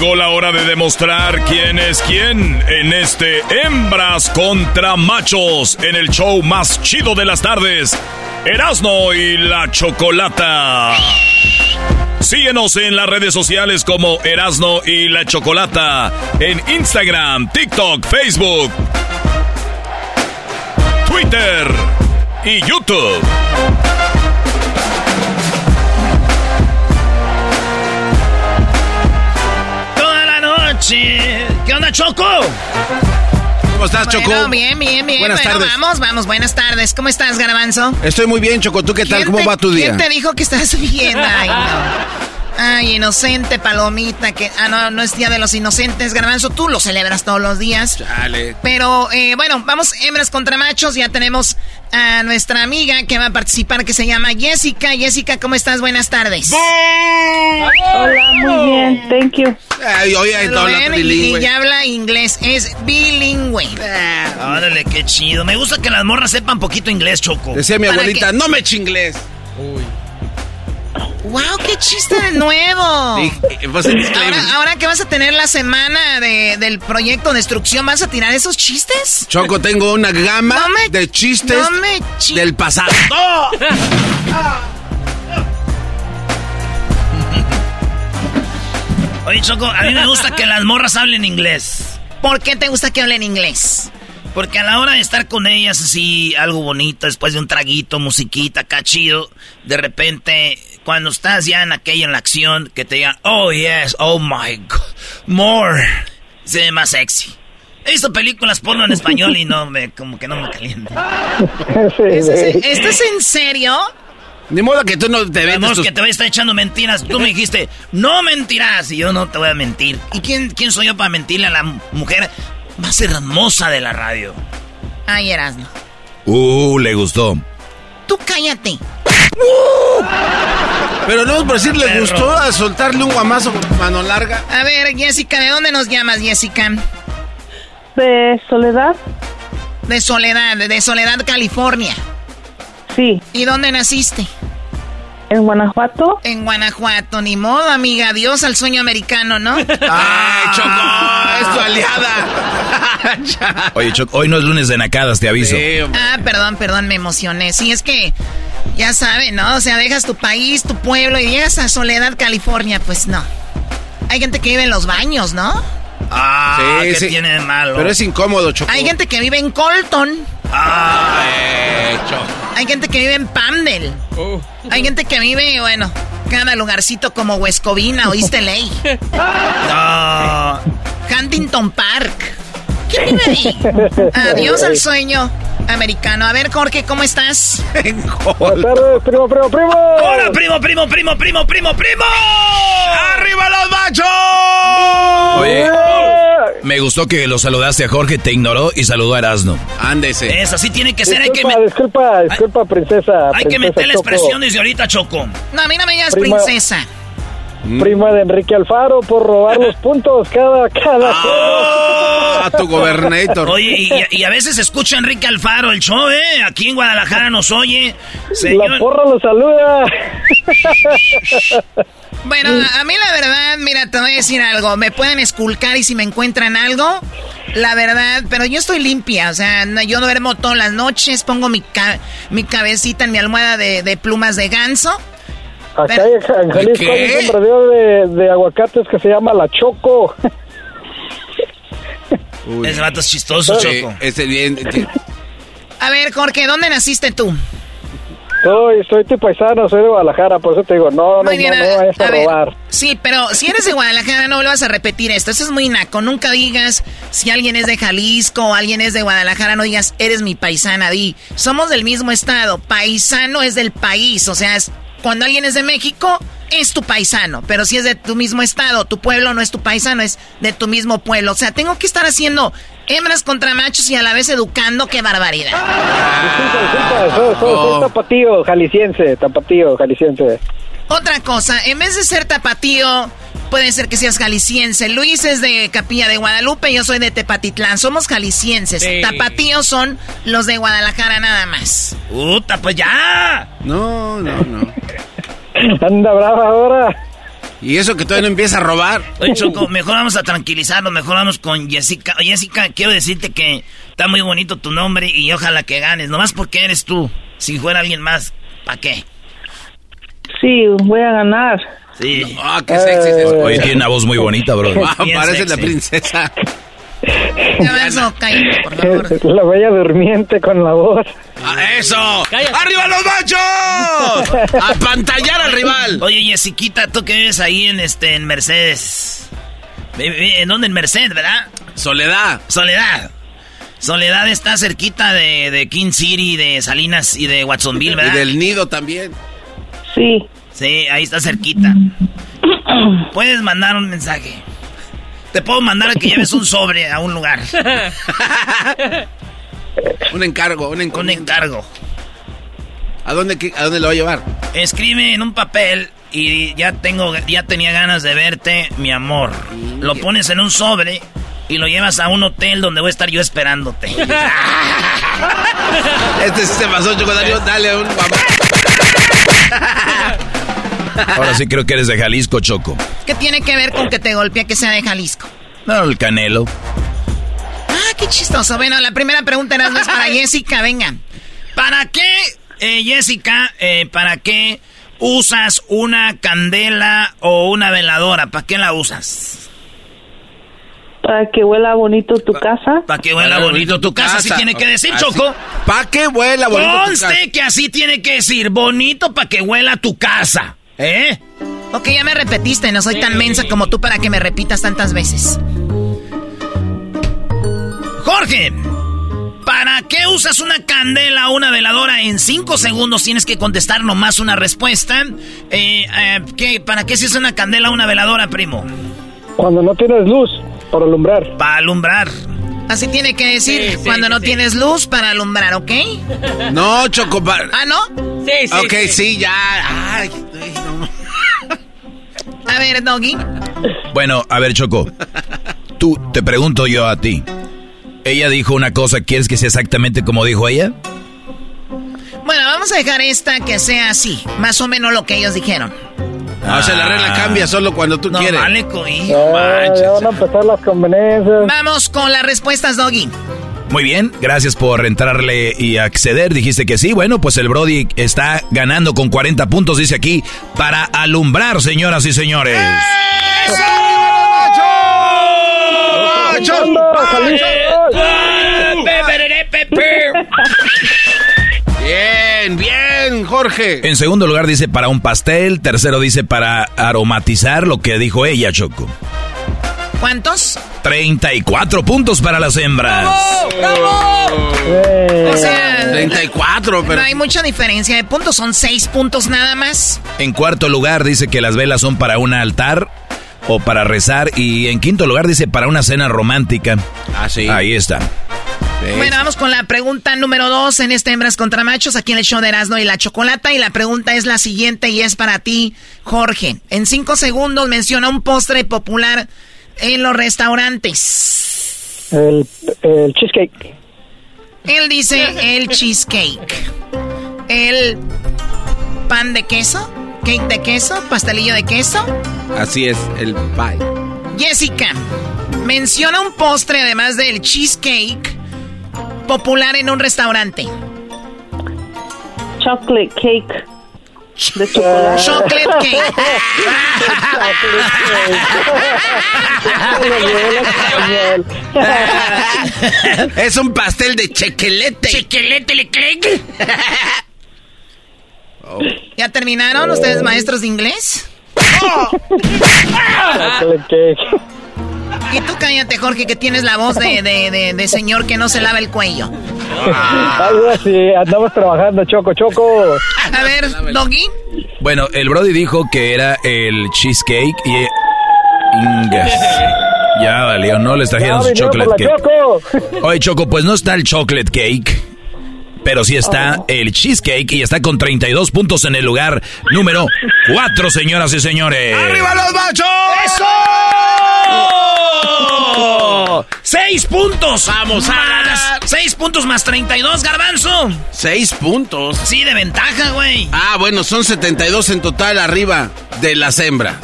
Llegó la hora de demostrar quién es quién en este Hembras contra Machos en el show más chido de las tardes, Erasno y la Chocolata. Síguenos en las redes sociales como Erasno y la Chocolata, en Instagram, TikTok, Facebook, Twitter y YouTube. ¿Qué onda, Choco? ¿Cómo estás, Choco? Bueno, bien, bien, bien. Buenas bueno, tardes. vamos, vamos, buenas tardes. ¿Cómo estás, Garbanzo? Estoy muy bien, Choco. ¿Tú qué tal? ¿Quién ¿Cómo te- va tu día? ¿Quién te dijo que estás bien? Ay, no. Ay, inocente palomita, que... Ah, no, no es Día de los Inocentes, Garbanzo. Tú lo celebras todos los días. Dale. Pero, eh, bueno, vamos hembras contra machos. Ya tenemos a nuestra amiga que va a participar, que se llama Jessica. Jessica, ¿cómo estás? Buenas tardes. Hola, muy bien, thank you. Ay, oye, habla ven, y, ya habla inglés, es bilingüe. Órale, qué chido. Me gusta que las morras sepan poquito inglés, Choco. Decía mi ¿Para abuelita, qué? no me chinglés. ¡Wow, qué chiste de nuevo! Sí, eh, pues. Ahora, ahora que vas a tener la semana de- del proyecto Destrucción, ¿vas a tirar esos chistes? Choco, tengo una gama No me- de chistes no me chi- del pasado. Oye, Choco, a mí me gusta que las morras hablen inglés. ¿Por qué te gusta que hablen inglés? Porque a la hora de estar con ellas así, algo bonito, después de un traguito, musiquita, acá chido, de repente, cuando estás ya en aquella, en la acción, que te digan, oh yes, oh my god, more, se ve más sexy. He visto películas porno en español y no me, como que no me calienta. ¿Es- es- ¿Esto es en serio? Ni modo que tú no te Vemos vendes tus... que te voy a estar echando mentiras. Tú me dijiste, no mentirás, y yo no te voy a mentir. ¿Y quién, quién soy yo para mentirle a la mujer más hermosa de la radio? Ay, Erasmo. Uh, le gustó. Tú cállate. Pero no, por decir, le Perro. gustó a soltarle un guamazo con mano larga. A ver, Jessica, ¿de dónde nos llamas, Jessica? ¿De Soledad? De Soledad, de Soledad, California. Sí. ¿Y dónde naciste? En Guanajuato. En Guanajuato, ni modo, amiga. Adiós al sueño americano, ¿no? ¡Ay, Choco! ¡Es tu aliada! Oye, Choco, hoy no es lunes de nacadas, te aviso. ah, perdón, perdón, me emocioné. Sí, es que, ya saben, ¿no? O sea, dejas tu país, tu pueblo y llegas a Soledad, California. Pues no. Hay gente que vive en los baños, ¿no? Ah, ¿qué tiene de malo? Pero es incómodo, Choco. Hay gente que vive en Colton. Ah, Hay gente que vive en Pamdel. Hay gente que vive, bueno, cada lugarcito como Huescovina, ¿oíste ley? no. Huntington Park. Adiós al sueño americano. A ver, Jorge, ¿cómo estás? Buenas tardes, primo, primo, primo. Hola, primo, primo, primo, primo, primo, primo. ¡Arriba los machos! Oye, me gustó que lo saludaste a Jorge, te ignoró y saludó a Erasno. Ándese. Es así tiene que ser. Disculpa, hay que disculpa, disculpa, princesa. Hay que princesa meter la expresión desde ahorita, Choco. No, a mí no me digas Prima- princesa. Prima de Enrique Alfaro por robar los puntos cada, cada Ah, a tu gobernator. Oye, y, y a veces escucha Enrique Alfaro el show, ¿eh? Aquí en Guadalajara nos oye. La porra lo saluda. Bueno, a mí la verdad, mira, te voy a decir algo. Me pueden esculcar y si me encuentran algo, la verdad, pero yo estoy limpia. O sea, no- yo duermo todas las noches, pongo mi, ca- mi cabecita en mi almohada de, de plumas de ganso. Acá Pero- hay- en Jalisco ¿Qué? hay un sembradío de, de aguacates que se llama La Choco. Ese vato es chistoso, Sí, Choco. ese bien. A ver, Jorge, ¿dónde naciste tú? Soy, soy tu paisano, soy de Guadalajara, por eso te digo, no, no, no, bien, no a- vayas a, a ver. robar. Sí, pero si eres de Guadalajara, no vuelvas a repetir esto. Eso es muy naco. Nunca digas si alguien es de Jalisco o alguien es de Guadalajara, no digas eres mi paisana. Di, somos del mismo estado. Paisano es del país. O sea, es, cuando alguien es de México, es tu paisano. Pero si es de tu mismo estado, tu pueblo no es tu paisano, es de tu mismo pueblo. O sea, tengo que estar haciendo hembras contra machos y a la vez educando. ¡Qué barbaridad! Disculpa, disculpa, soy, soy- soy tapatío, jalisciense, tapatío, jalisciense. Otra cosa, en vez de ser tapatío, puede ser que seas jalisciense. Luis es de Capilla de Guadalupe, yo soy de Tepatitlán. Somos jaliscienses. Sí. Tapatíos son los de Guadalajara nada más. ¡Puta, pues ya! No, no, no. Anda brava ahora. Y eso que todavía no empieza a robar. Oye, Choco, mejor vamos a tranquilizarnos, mejor vamos con Jessica. Jessica, quiero decirte que está muy bonito tu nombre y ojalá que ganes, nomás porque eres tú. Si fuera alguien más, ¿para qué? Sí, voy a ganar. Sí. Ah, qué sexy es eso. Oye, tiene una voz muy bonita, bro. Ah, parece la princesa. Cállate, por favor. La bella durmiente con la voz. Ah, ¡Eso! ¡Arriba los machos! ¡A pantallar al rival! Oye, Jessiquita, tú que vives ahí en este en Mercedes. ¿En dónde? En Mercedes, ¿verdad? Soledad. Soledad. Soledad está cerquita de, de King City, de Salinas y de Watsonville, Y ¿verdad? del nido también. Sí. Sí, ahí está cerquita. Puedes mandar un mensaje. Te puedo mandar a que lleves un sobre a un lugar. Un encargo, un Un encomienda. encargo. ¿A dónde, ¿A dónde lo va a llevar? Escribe en un papel y ya tengo, ya tenía ganas de verte, mi amor. Lo pones en un sobre y lo llevas a un hotel donde voy a estar yo esperándote. Este sí se pasó, Chocodario. Dale un mamá. Ahora sí creo que eres de Jalisco, Choco. ¿Qué tiene que ver con que te golpea que sea de Jalisco? No, el Canelo. Ah, qué chistoso. Bueno, la primera pregunta era es para Jessica, venga. ¿Para qué, eh, Jessica, eh, para qué usas una candela o una veladora? ¿Para qué la usas? Para que huela bonito tu casa. Para que huela bonito tu casa, así tiene que decir, Así. Choco. ¿Pa' qué huela bonito tu casa? Conste que así tiene que decir, bonito para que huela tu casa. ¿Eh? Ok, ya me repetiste, no soy tan mensa como tú para que me repitas tantas veces. Jorge, ¿para qué usas una candela o una veladora? En cinco segundos tienes que contestar nomás una respuesta. Eh, eh, ¿qué, ¿Para qué se usa una candela o una veladora, primo? Cuando no tienes luz, para alumbrar. Para alumbrar. Así tiene que decir Sí, sí, cuando sí, no sí. tienes luz para alumbrar, ¿ok? No, Choco. Ah, ¿no? Sí, ok, sí, ya. Ay. A ver, Doggy. Bueno, a ver, Choco. Tú, te pregunto yo a ti. Ella dijo una cosa, ¿quieres que sea exactamente como dijo ella? Bueno, vamos a dejar esta que sea así, más o menos lo que ellos dijeron. Ah, o sea, la regla cambia solo cuando tú no, quieres. Vale, coí. Ya, ya van a empezar las conveniencias. Vamos con las respuestas, Doggy. Muy bien, gracias por entrarle y acceder. Dijiste que sí. Bueno, pues el Brody está ganando con 40 puntos, dice aquí, para alumbrar, señoras y señores. Bien, bien, Jorge. En segundo lugar dice para un pastel, tercero dice para aromatizar lo que dijo ella, Choco. ¿Cuántos? 34 puntos para las hembras. O sea, 34, pero no hay mucha diferencia de puntos, son 6 puntos nada más. En cuarto lugar dice que las velas son para un altar o para rezar y en quinto lugar dice para una cena romántica. Ah, sí. Ahí está. Bueno, vamos con la pregunta número 2 en este Hembras contra Machos, aquí en el show de Erasmo y la Chocolata. Y la pregunta es la siguiente y es para ti, Jorge. En 5 segundos menciona un postre popular en los restaurantes. El, el cheesecake. Él dice el cheesecake. El pan de queso, cake de queso, pastelillo de queso. Así es, el pie. Jessica, menciona un postre además del cheesecake popular en un restaurante. Chocolate cake. De chocolate. Chocolate cake. es un pastel de chequelete. Chequelete le cake. ¿Ya terminaron ustedes maestros de inglés? Chocolate cake. Y tú cállate, Jorge, que tienes la voz de, de, de, de señor que no se lava el cuello. Algo así, andamos trabajando, Choco, Choco. A ver, Doggy. Bueno, el Brody dijo que era el cheesecake y... Ingas. Ya valió, no les trajeron Ya su chocolate cake. Choco. Oye, Choco, pues no está el chocolate cake, pero sí está el cheesecake y está con 32 puntos en el lugar número 4, señoras y señores. ¡Arriba los machos! ¡Eso! ¡Seis puntos! ¡Vamos a! ¡Seis puntos más 32, garbanzo! Seis puntos. Sí, de ventaja, güey. Ah, bueno, son 72 en total arriba de las hembras.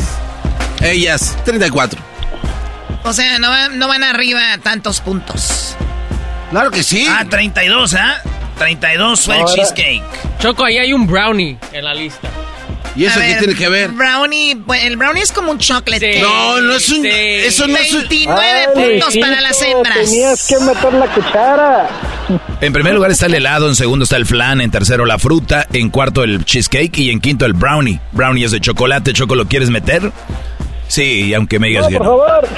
Ellas, 34. O sea, no, van- no van arriba tantos puntos. Claro que sí. Ah, 32, ¿ah? 32 fue el Ahora- cheesecake. Choco, ahí hay un brownie en la lista. ¿Y eso A qué ver, tiene que ver? Brownie, bueno, el brownie es como un chocolate Sí. No, no es un. Sí. Eso no es un. 29 Ay, puntos para las hembras. Tenías que meter la cuchara. En primer lugar está el helado, en segundo está el flan, en tercero la fruta, en cuarto el cheesecake y en quinto el brownie. Brownie es de chocolate, Choco, ¿lo quieres meter? Sí, aunque me digas No, que por no. favor.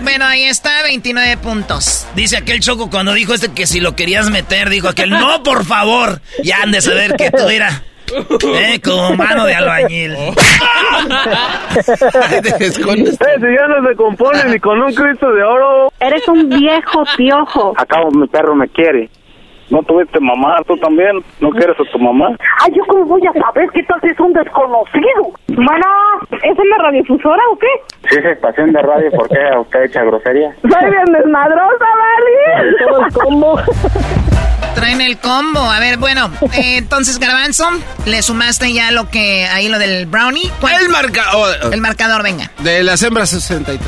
Bueno, ahí está, 29 puntos. Dice aquel Choco cuando dijo este que si lo querías meter, dijo aquel, no, por favor. Ya han de saber que tú era, eh, como mano de albañil. Te escondes. Ese ya no se compone ni con un Cristo de oro. Eres un viejo piojo. Acabo, mi perro me quiere. ¿No tuviste mamá? ¿Tú también? ¿No quieres a tu mamá? Ay, ¿yo cómo voy a saber que tal es un desconocido? Bueno, ¿es en la radiodifusora o qué? Sí, es estación de radio. ¿Por qué usted echa grosería? Soy bien desmadrosa, ¿vale? Todo el combo. Traen el combo. A ver, bueno, eh, entonces, Garbanzo, le sumaste ya lo que, ahí lo del brownie. ¿Cuál? El marcador. El marcador, venga. De las hembras, 63.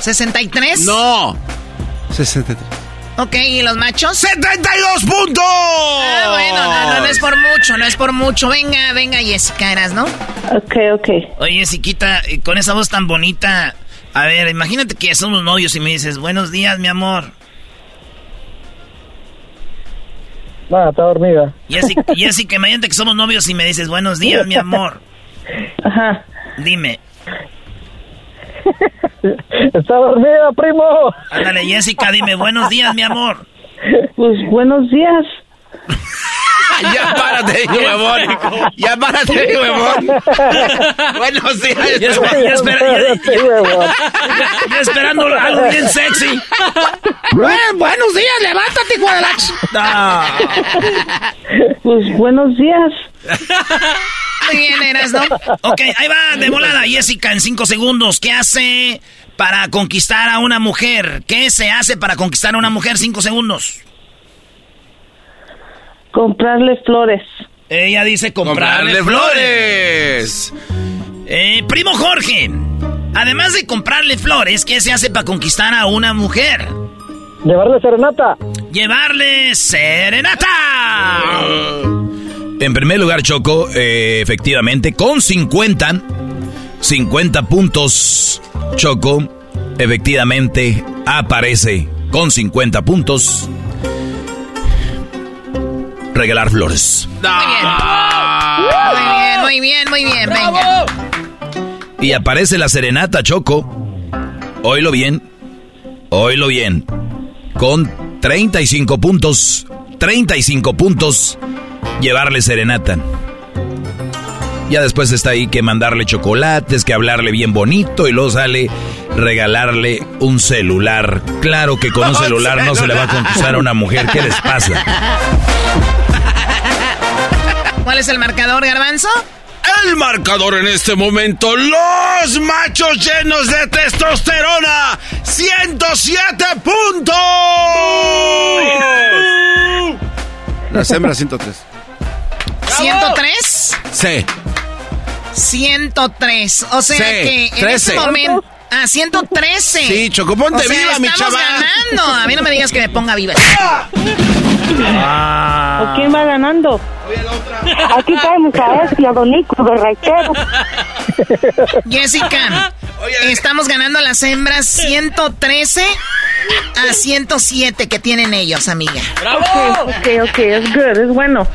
¿63? No. 63. Ok, ¿y los machos? ¡72 puntos! Ah, bueno, no, no, no es por mucho, no es por mucho. Venga, venga, Jessica, eras, ¿no? Ok, ok. Oye, Jessiquita, eh, con esa voz tan bonita. A ver, imagínate que somos novios y me dices, buenos días, mi amor. Nada, está dormida. Jessica, Jessica, imagínate que somos novios y me dices, buenos días, mi amor. Ajá. Dime. Está dormida, primo. Ándale, Jessica, dime, buenos días, mi amor. Pues buenos días. Ya párate, huevón. Ya párate, huevón. Buenos días. Ya, espe- ya ya esperando algo bien sexy. buenos días, levántate, hijo de la ch- No. Pues buenos días. Muy bien, eras, ¿no? Ok, ahí va, de volada, Jessica, en cinco segundos. ¿Qué hace para conquistar a una mujer. ¿Qué se hace para conquistar a una mujer? Cinco segundos. Comprarle flores. Ella dice comprarle, flores. Eh, primo Jorge, además de comprarle flores, ¿qué se hace para conquistar a una mujer? Llevarle serenata. Llevarle serenata. En primer lugar, Choco, eh, efectivamente, con 50, 50 puntos, Choco, efectivamente, aparece con 50 puntos. Regalar flores. Muy bien, muy bien, muy bien, venga. Y aparece la serenata, Choco. Oílo bien. Oílo bien. Con 35 puntos. 35 puntos. Llevarle serenata. Ya después está ahí que mandarle chocolates, que hablarle bien bonito y luego sale regalarle un celular. Claro que con un celular no se le va a conquistar a una mujer. ¿Qué les pasa? ¿Cuál es el marcador, Garbanzo? El marcador en este momento, los machos llenos de testosterona, 107 puntos. Las hembras 103. ¿103? Sí. 103. O sea Sí, que en 13. este momento. Ah, 113. Sí, Choco, ponte O sea, viva, mi estamos chaval. ganando. A mí no me digas que me ponga viva. ¿O quién va ganando? Aquí caemos a este, a Don Nico de Raitero. Jessica, estamos ganando las hembras 113 a 107 que tienen ellos, amiga. Ok, ok, ok, es good, es bueno.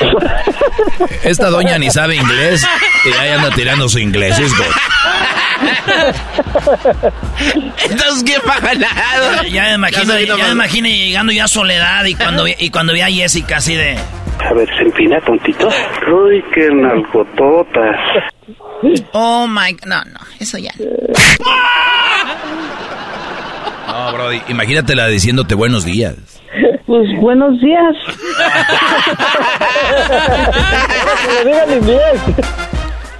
Esta doña ni sabe inglés y ahí anda tirando su inglés. Es good. Entonces, ¿quién va ganado? Ya me imagino, ya me imagino llegando ya a Soledad y cuando, y cuando vi a Jessica así de... A ver, se empina tontito. Uy, qué nalgototas. Oh my, no, no, eso ya. No, Brody, imagínatela diciéndote buenos días. Pues buenos días.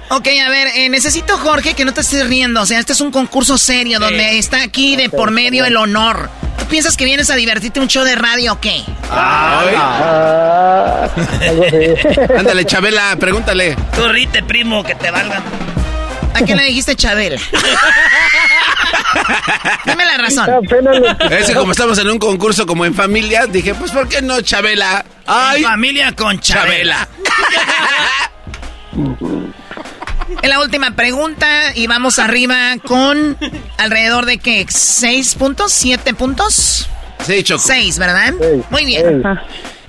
Ok, a ver, eh, necesito, Jorge, que no te estés riendo. O sea, este es un concurso serio donde está aquí de por medio el honor. ¿Tú piensas que vienes a divertirte un show de radio o qué? Ah, así. Ándale, Chabela, pregúntale. Tú rite, primo, que te valgan. ¿A qué le dijiste Chabela? Dime la razón. Ese, como estamos en un concurso como en familia, dije, pues, ¿por qué no, Chabela? ¡Ay! Familia con Chabela. Es la última pregunta y vamos arriba con alrededor de qué? ¿Seis puntos? ¿Siete puntos? Sí, Choco. Seis, ¿verdad? Seis, Muy bien. seis.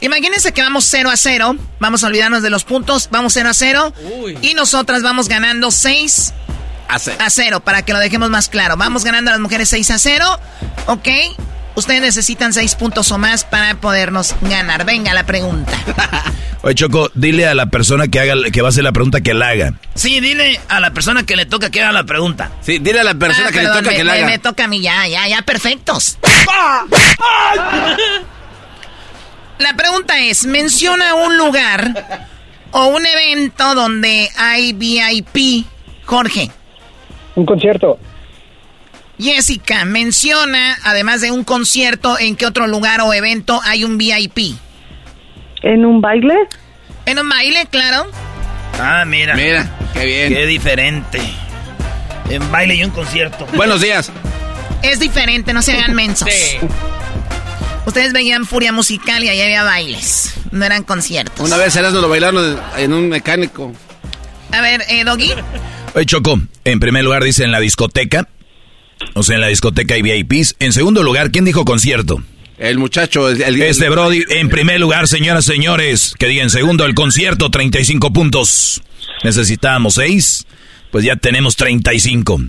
Imagínense que vamos 0 a 0. Vamos a olvidarnos de los puntos. Vamos 0 a 0. Y nosotras vamos ganando 6 Hace. a 0 para que lo dejemos más claro. Vamos ganando a las mujeres 6 a 0. ¿Ok? Ustedes necesitan 6 puntos o más para podernos ganar. Venga la pregunta. Oye, Choco, dile a la persona que haga, que va a hacer la pregunta que la haga. Sí, dile a la persona que le toca que haga la pregunta. Sí, dile a la persona Ah, que perdón, le toca me, que la me- haga. me toca a mí ya, ya, ya, perfectos. La pregunta es, menciona un lugar o un evento donde hay VIP. Jorge. Un concierto. Jessica, menciona, además de un concierto, en qué otro lugar o evento hay un VIP. ¿En un baile? En un baile, claro. Ah, mira. Mira, qué bien. Qué diferente. En baile y un concierto. Buenos días. Es diferente, no se hagan mensos. Sí. Ustedes veían Furia Musical y ahí había bailes. No eran conciertos. Una vez Erasmo lo bailaron en un mecánico. A ver, eh, Doggy. Oye, Choco, en primer lugar dice en la discoteca. O sea, en la discoteca hay VIPs. En segundo lugar, ¿quién dijo concierto? El muchacho, el, el- Este Brody, en primer lugar, señoras, señores, que diga en segundo el concierto, 35 puntos. Necesitábamos 6, pues ya tenemos 35.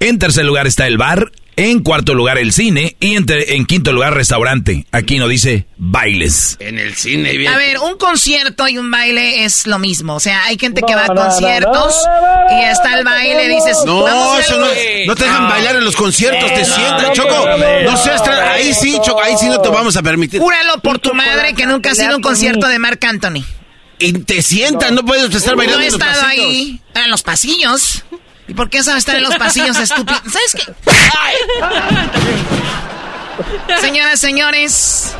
En tercer lugar está el bar, en cuarto lugar el cine y en, en quinto lugar restaurante. Aquí no dice bailes. en el cine, bien. A ver, un concierto y un baile es lo mismo. O sea, hay gente que No, va a no, no, conciertos no, no, no, y está el baile, dices, No, eso no, no te dejan bailar en los conciertos, te sientan, Choco. No seas ahí sí, Choco, ahí sí no te vamos a permitir. Júralo por tu madre que nunca has ido a un concierto de Marc Anthony. Y te sientan, no puedes estar No bailando he en los estado ahí en los pasillos. ¿Y por qué sabe estar en los pasillos, estúpido? ¿Sabes qué? Señoras, señores,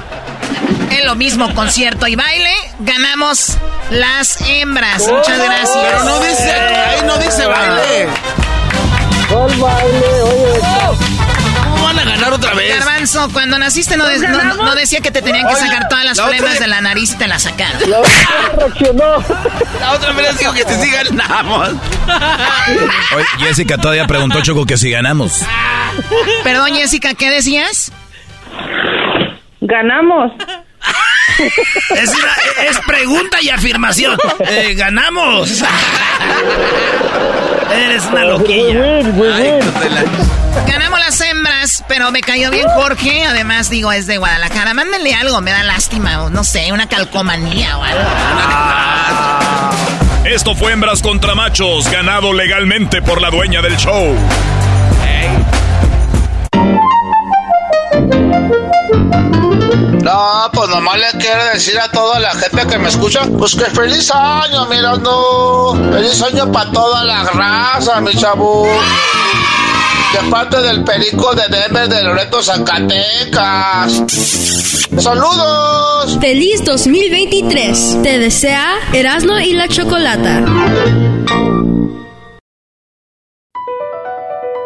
en lo mismo concierto y baile, ganamos las hembras. Muchas gracias. Pero no dice, ahí no dice baile. ¿Cuál baile? Oye, ¿Cómo van a ganar otra vez? Garbanzo, cuando naciste no, de- no- no- no decía que te tenían que Oye, sacar todas las la flemas de la nariz y te las sacaron. la otra reaccionó. La otra vez digo que si ganamos. Oye, Jessica todavía preguntó Choco que si ganamos. Perdón, Jessica, ¿qué decías? Ganamos. Es, una- es pregunta y afirmación. Eh, ganamos. Eres una loquilla. Ay, Ganamos las hembras, pero me cayó bien Jorge. Además, digo, es de Guadalajara. Mándenle algo, me da lástima. O no sé, una calcomanía o algo. Esto fue Hembras contra Machos, ganado legalmente por la dueña del show. No, pues nomás le quiero decir a toda la gente que me escucha, pues que feliz año, mirando. Feliz año para toda la raza, mi chavo. De parte del perico de Denver de Loreto, Zacatecas. ¡Saludos! Feliz 2023. Te desea Erasmo y la Chocolata.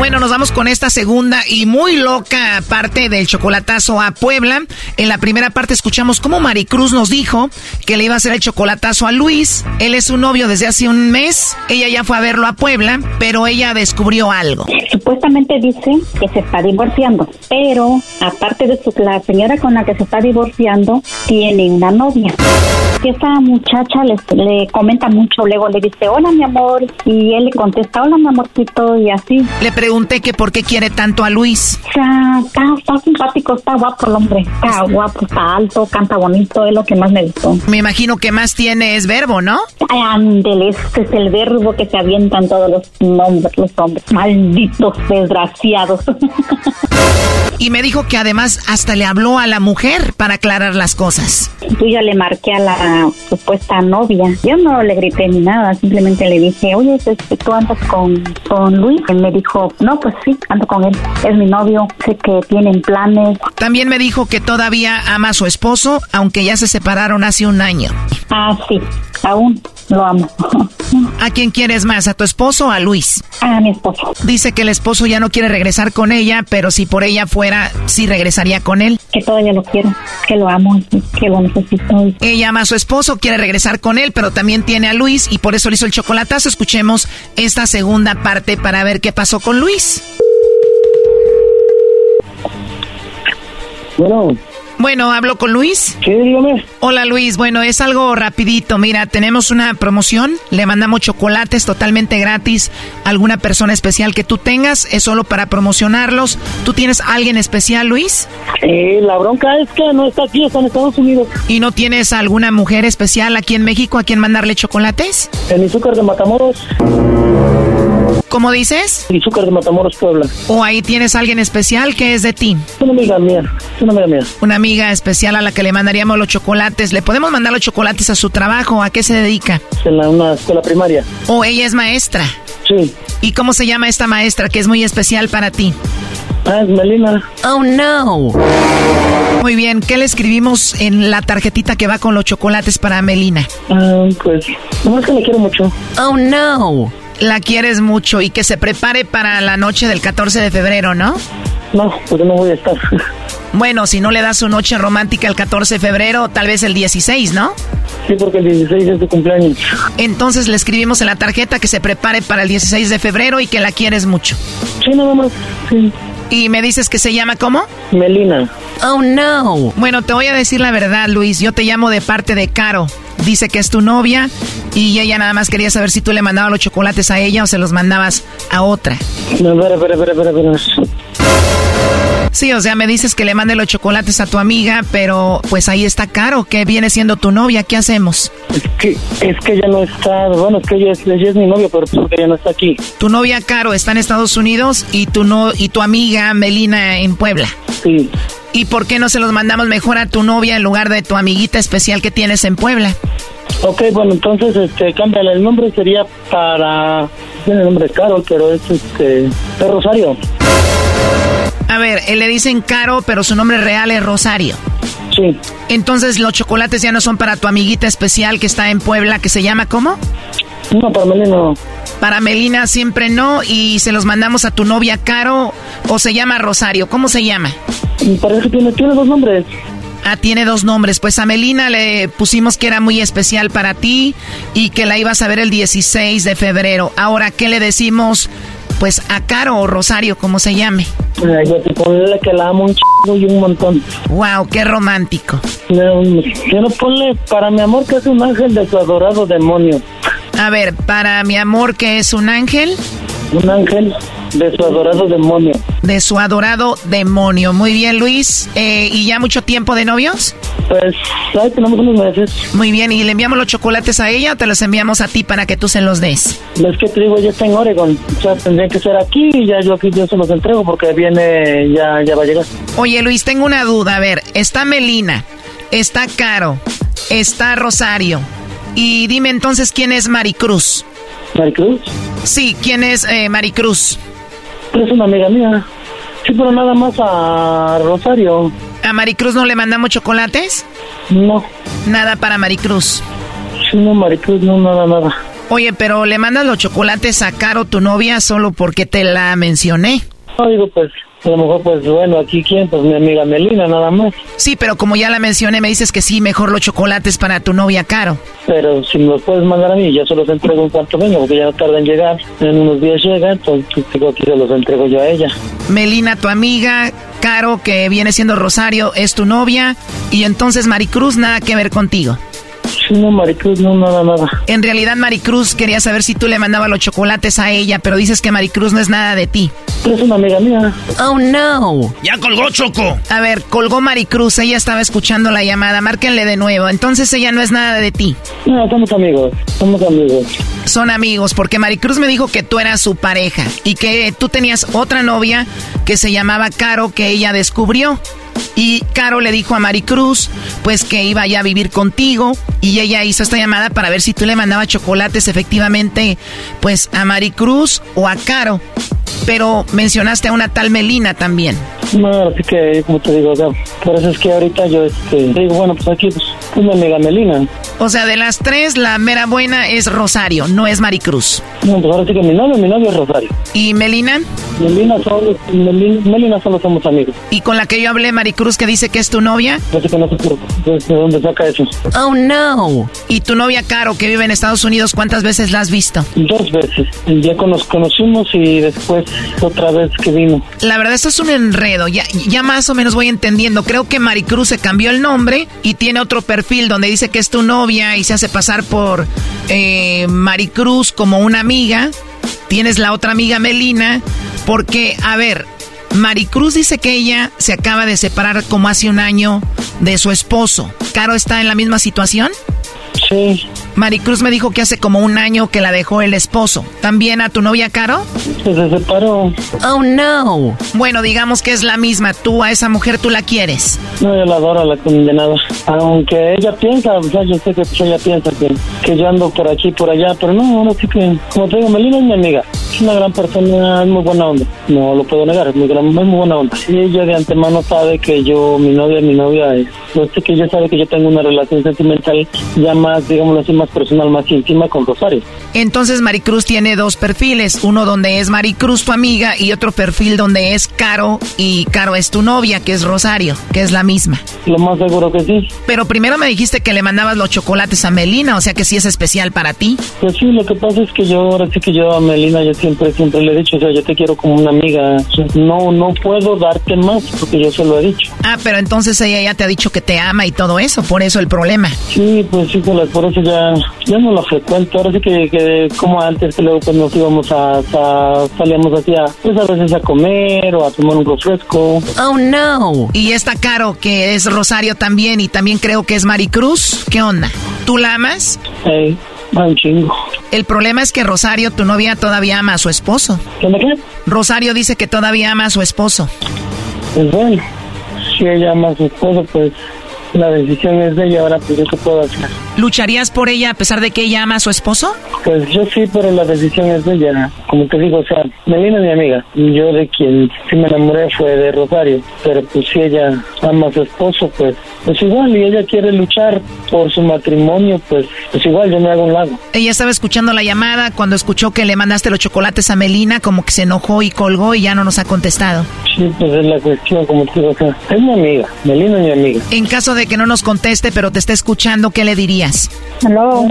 Bueno, nos vamos con esta segunda y muy loca parte del chocolatazo a Puebla. En la primera parte escuchamos cómo Maricruz nos dijo que le iba a hacer el chocolatazo a Luis. Él es su novio desde hace un mes. Ella ya fue a verlo a Puebla, pero ella descubrió algo. Supuestamente dice que se está divorciando, pero aparte de su, la señora con la que se está divorciando tiene una novia. Que esa muchacha le, le comenta mucho, luego le dice, hola mi amor, y él le contesta, hola mi amorcito, y así. Le pregunté que por qué quiere tanto a Luis. Sea, está, está simpático, está guapo el hombre, está guapo, está alto, canta bonito, es lo que más me gustó. Me imagino que más tiene es verbo, ¿no? Ándele, ese es el verbo que se avientan todos los nombres, los hombres, malditos desgraciados. Y me dijo que además hasta le habló a la mujer para aclarar las cosas. Yo ya le marqué a la supuesta novia. Yo no le grité ni nada, simplemente le dije, oye, este, tú andas con, con Luis. Él me dijo, no, pues sí, ando con él. Es mi novio, sé que tienen planes. También me dijo que todavía ama a su esposo, aunque ya se separaron hace un año. Ah, sí, aún lo amo. ¿A quién quieres más, a tu esposo o a Luis? A mi esposo. Dice que el esposo ya no quiere regresar con ella, pero si por ella fuera, sí regresaría con él. Que todavía lo quiero, que lo amo, que lo necesito. Ella ama a su esposo, quiere regresar con él, pero también tiene a Luis y por eso le hizo el chocolatazo. Escuchemos esta segunda parte para ver qué pasó con Luis. Bueno. Bueno, hablo con Luis. Sí, dígame. Hola Luis, bueno, es algo rapidito. Mira, tenemos una promoción, le mandamos chocolates totalmente gratis a alguna persona especial que tú tengas, es solo para promocionarlos. ¿Tú tienes a alguien especial, Luis? Eh, la bronca es que no está aquí, está en Estados Unidos. ¿Y no tienes a alguna mujer especial aquí en México a quien mandarle chocolates? En Izúcar de Matamoros. ¿Cómo dices? Izúcar de Matamoros, Puebla. ¿O ahí tienes a alguien especial que es de ti? Una amiga mía, una amiga mía. Una amiga especial a la que le mandaríamos los chocolates. ¿Le podemos mandar los chocolates a su trabajo? ¿A qué se dedica? En la, una escuela primaria. ¿O ella es maestra? Sí. ¿Y cómo se llama esta maestra que es muy especial para ti? Ah, es Melina. Oh, no. Muy bien, ¿qué le escribimos en la tarjetita que va con los chocolates para Melina? Ah, pues, no es que le quiero mucho. Oh, no. La quieres mucho y que se prepare para la noche del 14 de febrero, ¿no? No, porque no voy a estar. Bueno, si no le das su noche romántica el 14 de febrero, tal vez el 16, ¿no? Sí, porque el 16 es tu cumpleaños. Entonces le escribimos en la tarjeta que se prepare para el 16 de febrero y que la quieres mucho. Sí, nada más. Sí. ¿Y me dices que se llama cómo? Melina. Oh, no. Bueno, te voy a decir la verdad, Luis. Yo te llamo de parte de Caro. Dice que es tu novia y ella nada más quería saber si tú le mandabas los chocolates a ella o se los mandabas a otra. No, espera, espera, espera, espera, espera. Sí, o sea, me dices que le mande los chocolates a tu amiga, pero pues ahí está Caro, que viene siendo tu novia. ¿Qué hacemos? Es que, es que ella no está, bueno, es que ella es, ella es mi novia, pero pues ella no está aquí. Tu novia Caro está en Estados Unidos y tu, no, y tu amiga Melina en Puebla. Sí. ¿Y por qué no se los mandamos mejor a tu novia en lugar de tu amiguita especial que tienes en Puebla? Ok, bueno, entonces, este, cámbiale el nombre, sería para, tiene el nombre Caro, pero es, este, es Rosario. A ver, él le dicen Caro, pero su nombre real es Rosario. Sí. Entonces los chocolates ya no son para tu amiguita especial que está en Puebla, que se llama ¿cómo? No, para Melina no. Para Melina siempre no y se los mandamos a tu novia Caro o se llama Rosario. ¿Cómo se llama? Parece que tiene, tiene dos nombres. Ah, tiene dos nombres. Pues a Melina le pusimos que era muy especial para ti y que la ibas a ver el 16 de febrero. Ahora, ¿qué le decimos? Pues a Caro o Rosario, como se llame. Ay, yo te ponle que la amo un chingo y un montón. Wow, qué romántico. No ponle para mi amor que es un ángel de su adorado demonio. A ver, para mi amor que es un ángel. Un ángel de su adorado demonio. De su adorado demonio. Muy bien, Luis. Eh, ¿Y ya mucho tiempo de novios? Pues, ahí tenemos unos meses. Muy bien, ¿y le enviamos los chocolates a ella o te los enviamos a ti para que tú se los des? Es que te digo, ella está en Oregon. O sea, tendría que ser aquí y ya yo aquí yo se los entrego porque viene, ya, ya va a llegar. Oye, Luis, tengo una duda. A ver, está Melina, está Caro, está Rosario. Y dime entonces quién es Maricruz. ¿Maricruz? Sí, ¿quién es eh, Maricruz? Es una amiga mía. Sí, pero nada más a Rosario. ¿A Maricruz no le mandamos chocolates? No. Nada para Maricruz. Sí, no, Maricruz, no, nada, nada. Oye, pero le mandas los chocolates a Caro, tu novia, solo porque te la mencioné. No, digo, pues, a lo mejor, pues, bueno, aquí quién, pues mi amiga Melina, nada más. Sí, pero como ya la mencioné, me dices que sí, mejor los chocolates para tu novia Caro. Pero si me los puedes mandar a mí, yo se los entrego en cuanto venga, porque ya no tarda en llegar. En unos días llega, entonces digo, aquí se los entrego yo a ella. Melina, tu amiga, Caro, que viene siendo Rosario, es tu novia, y entonces Maricruz, nada que ver contigo. No, Maricruz, no, nada, nada. En realidad, Maricruz quería saber si tú le mandabas los chocolates a ella, pero dices que Maricruz no es nada de ti. Es una amiga mía. Oh, no. Ya colgó Choco. A ver, colgó Maricruz, ella estaba escuchando la llamada, márquenle de nuevo. Entonces ella no es nada de ti. No, somos amigos, somos amigos. Son amigos, porque Maricruz me dijo que tú eras su pareja y que tú tenías otra novia que se llamaba Caro que ella descubrió. Y Caro le dijo a Maricruz, pues que iba ya a vivir contigo. Y ella hizo esta llamada para ver si tú le mandabas chocolates efectivamente, pues a Maricruz o a Caro. Pero mencionaste a una tal Melina también. No, así que, como te digo, por eso es que ahorita yo, este, digo, bueno, pues aquí, pues, es mi amiga Melina. O sea, de las tres, la mera buena es Rosario, no es Maricruz. No, pues ahora sí que mi novio, mi novio es Rosario. ¿Y Melina? Melina solo, Melina, Melina solo somos amigos. ¿Y con la que yo hablé, Maricruz, que dice que es tu novia? No sé que no sé por, de dónde saca eso. Oh, no. ¿Y tu novia Caro, que vive en Estados Unidos, cuántas veces la has visto? Dos veces. Ya con- nos conocimos y después otra vez que vino. La verdad, esto es un enredo. Ya, ya más o menos voy entendiendo. Creo que Maricruz se cambió el nombre y tiene otro perfil donde dice que es tu novia y se hace pasar por eh, Maricruz como una amiga. Tienes la otra amiga Melina. Porque, a ver, Maricruz dice que ella se acaba de separar como hace un año de su esposo. ¿Caro está en la misma situación? Sí. Maricruz me dijo que hace como un año que la dejó el esposo. ¿También a tu novia Caro? Se separó. Oh no. Bueno, digamos que es la misma. Tú a esa mujer tú la quieres. No, yo la adoro la condenada. Aunque ella piensa, o sea, yo sé que ella piensa que, que yo ando por aquí y por allá, pero no, ahora sí que, como te digo, Melina es mi amiga. Es una gran persona, es muy buena onda. No lo puedo negar, es muy, gran, es muy buena onda. Y ella de antemano sabe que yo, mi novia, mi novia es. Yo sé que ella sabe que yo tengo una relación sentimental ya más, digámoslo así, más personal, más íntima con Rosario. Entonces Maricruz tiene dos perfiles, uno donde es Maricruz tu amiga y otro perfil donde es Caro y Caro es tu novia, que es Rosario, que es la misma. Lo más seguro que sí. Pero primero me dijiste que le mandabas los chocolates a Melina, o sea que sí es especial para ti. Pues sí, lo que pasa es que yo ahora sí que yo a Melina yo siempre, siempre le he dicho, o sea, yo te quiero como una amiga. No, no puedo darte más porque yo se lo he dicho. Ah, pero entonces ella ya te ha dicho que te ama y todo eso, por eso el problema. Sí, pues sí, por eso ya, ya no lo frecuento. Ahora sí que, como antes, que luego pues nos íbamos a, salíamos así a, pues a veces a comer o a tomar un refresco. Oh no. Y está Caro, que es Rosario también y también creo que es Maricruz. ¿Qué onda? ¿Tú la amas? Sí. un chingo. El problema es que Rosario, tu novia, todavía ama a su esposo. ¿Qué me qué? Rosario dice que todavía ama a su esposo. Pues bueno, si ella ama a su esposo, pues la decisión es de ella, ahora pues yo qué puedo hacer. ¿Lucharías por ella a pesar de que ella ama a su esposo? Pues yo sí, pero la decisión es de ella. Como te digo, o sea, Melina es mi amiga. Yo de quien sí me enamoré fue de Rosario. Pero pues si ella ama a su esposo, pues, pues igual, y ella quiere luchar por su matrimonio, pues, pues igual yo me hago un lado. Ella estaba escuchando la llamada cuando escuchó que le mandaste los chocolates a Melina, como que se enojó y colgó y ya no nos ha contestado. Sí, pues es la cuestión, como te digo, o sea, es mi amiga. Melina es mi amiga. En caso de que no nos conteste, pero te está escuchando, ¿qué le dirías? Aló.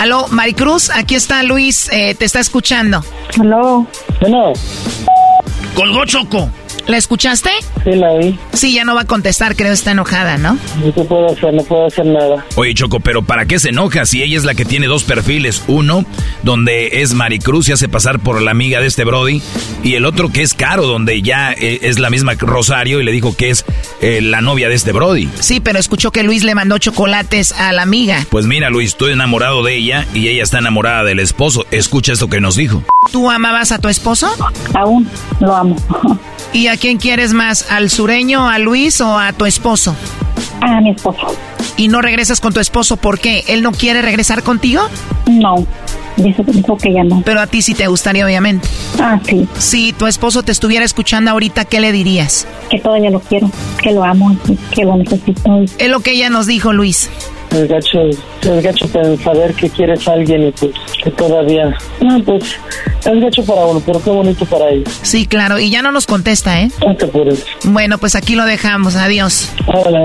Aló, Maricruz, aquí está Luis, eh, te está escuchando. Aló. Bueno. Colgó Choco. ¿La escuchaste? Sí, la oí. Sí, ya no va a contestar, creo está enojada, ¿no? No puedo hacer, no puedo hacer nada. Oye, Choco, pero ¿para qué se enoja si ella es la que tiene dos perfiles? Uno, donde es Maricruz y hace pasar por la amiga de este Brody, y el otro que es Caro, donde ya eh, es la misma Rosario y le dijo que es eh, la novia de este Brody. Sí, pero escuchó que Luis le mandó chocolates a la amiga. Pues mira, Luis, estoy enamorado de ella y ella está enamorada del esposo. Escucha esto que nos dijo. ¿Tú amabas a tu esposo? Aún lo amo. ¿Y a quién quieres más? ¿Al sureño, a Luis o a tu esposo? A mi esposo. ¿Y no regresas con tu esposo por qué? ¿Él no quiere regresar contigo? No. Dice, dijo que ya no. Pero a ti sí te gustaría, obviamente. Ah, sí. Si tu esposo te estuviera escuchando ahorita, ¿qué le dirías? Que todavía lo quiero, que lo amo, que lo necesito. Es lo que ella nos dijo, Luis. Es gacho, es gacho saber que quieres a alguien y pues que todavía... No, pues es gacho para uno, pero qué bonito para ella. Sí, claro, y ya no nos contesta, ¿eh? No te. Bueno, pues aquí lo dejamos, adiós. Hola.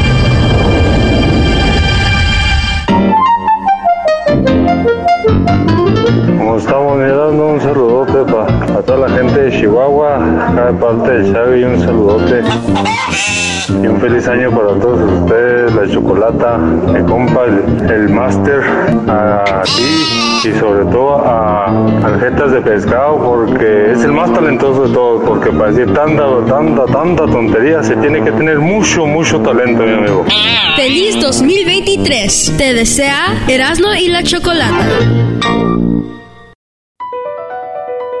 Como estamos mirando, un saludote para toda la gente de Chihuahua, acá de parte de Xavi, un saludote. Y un feliz año para todos ustedes, la chocolata, mi compa, el, el máster, a ti y sobre todo a Aljetas de Pescado, porque es el más talentoso de todos, porque para decir tanta, tanta, tanta tontería se tiene que tener mucho, mucho talento, mi amigo. Feliz 2023. Te desea Erasmo y la Chocolata.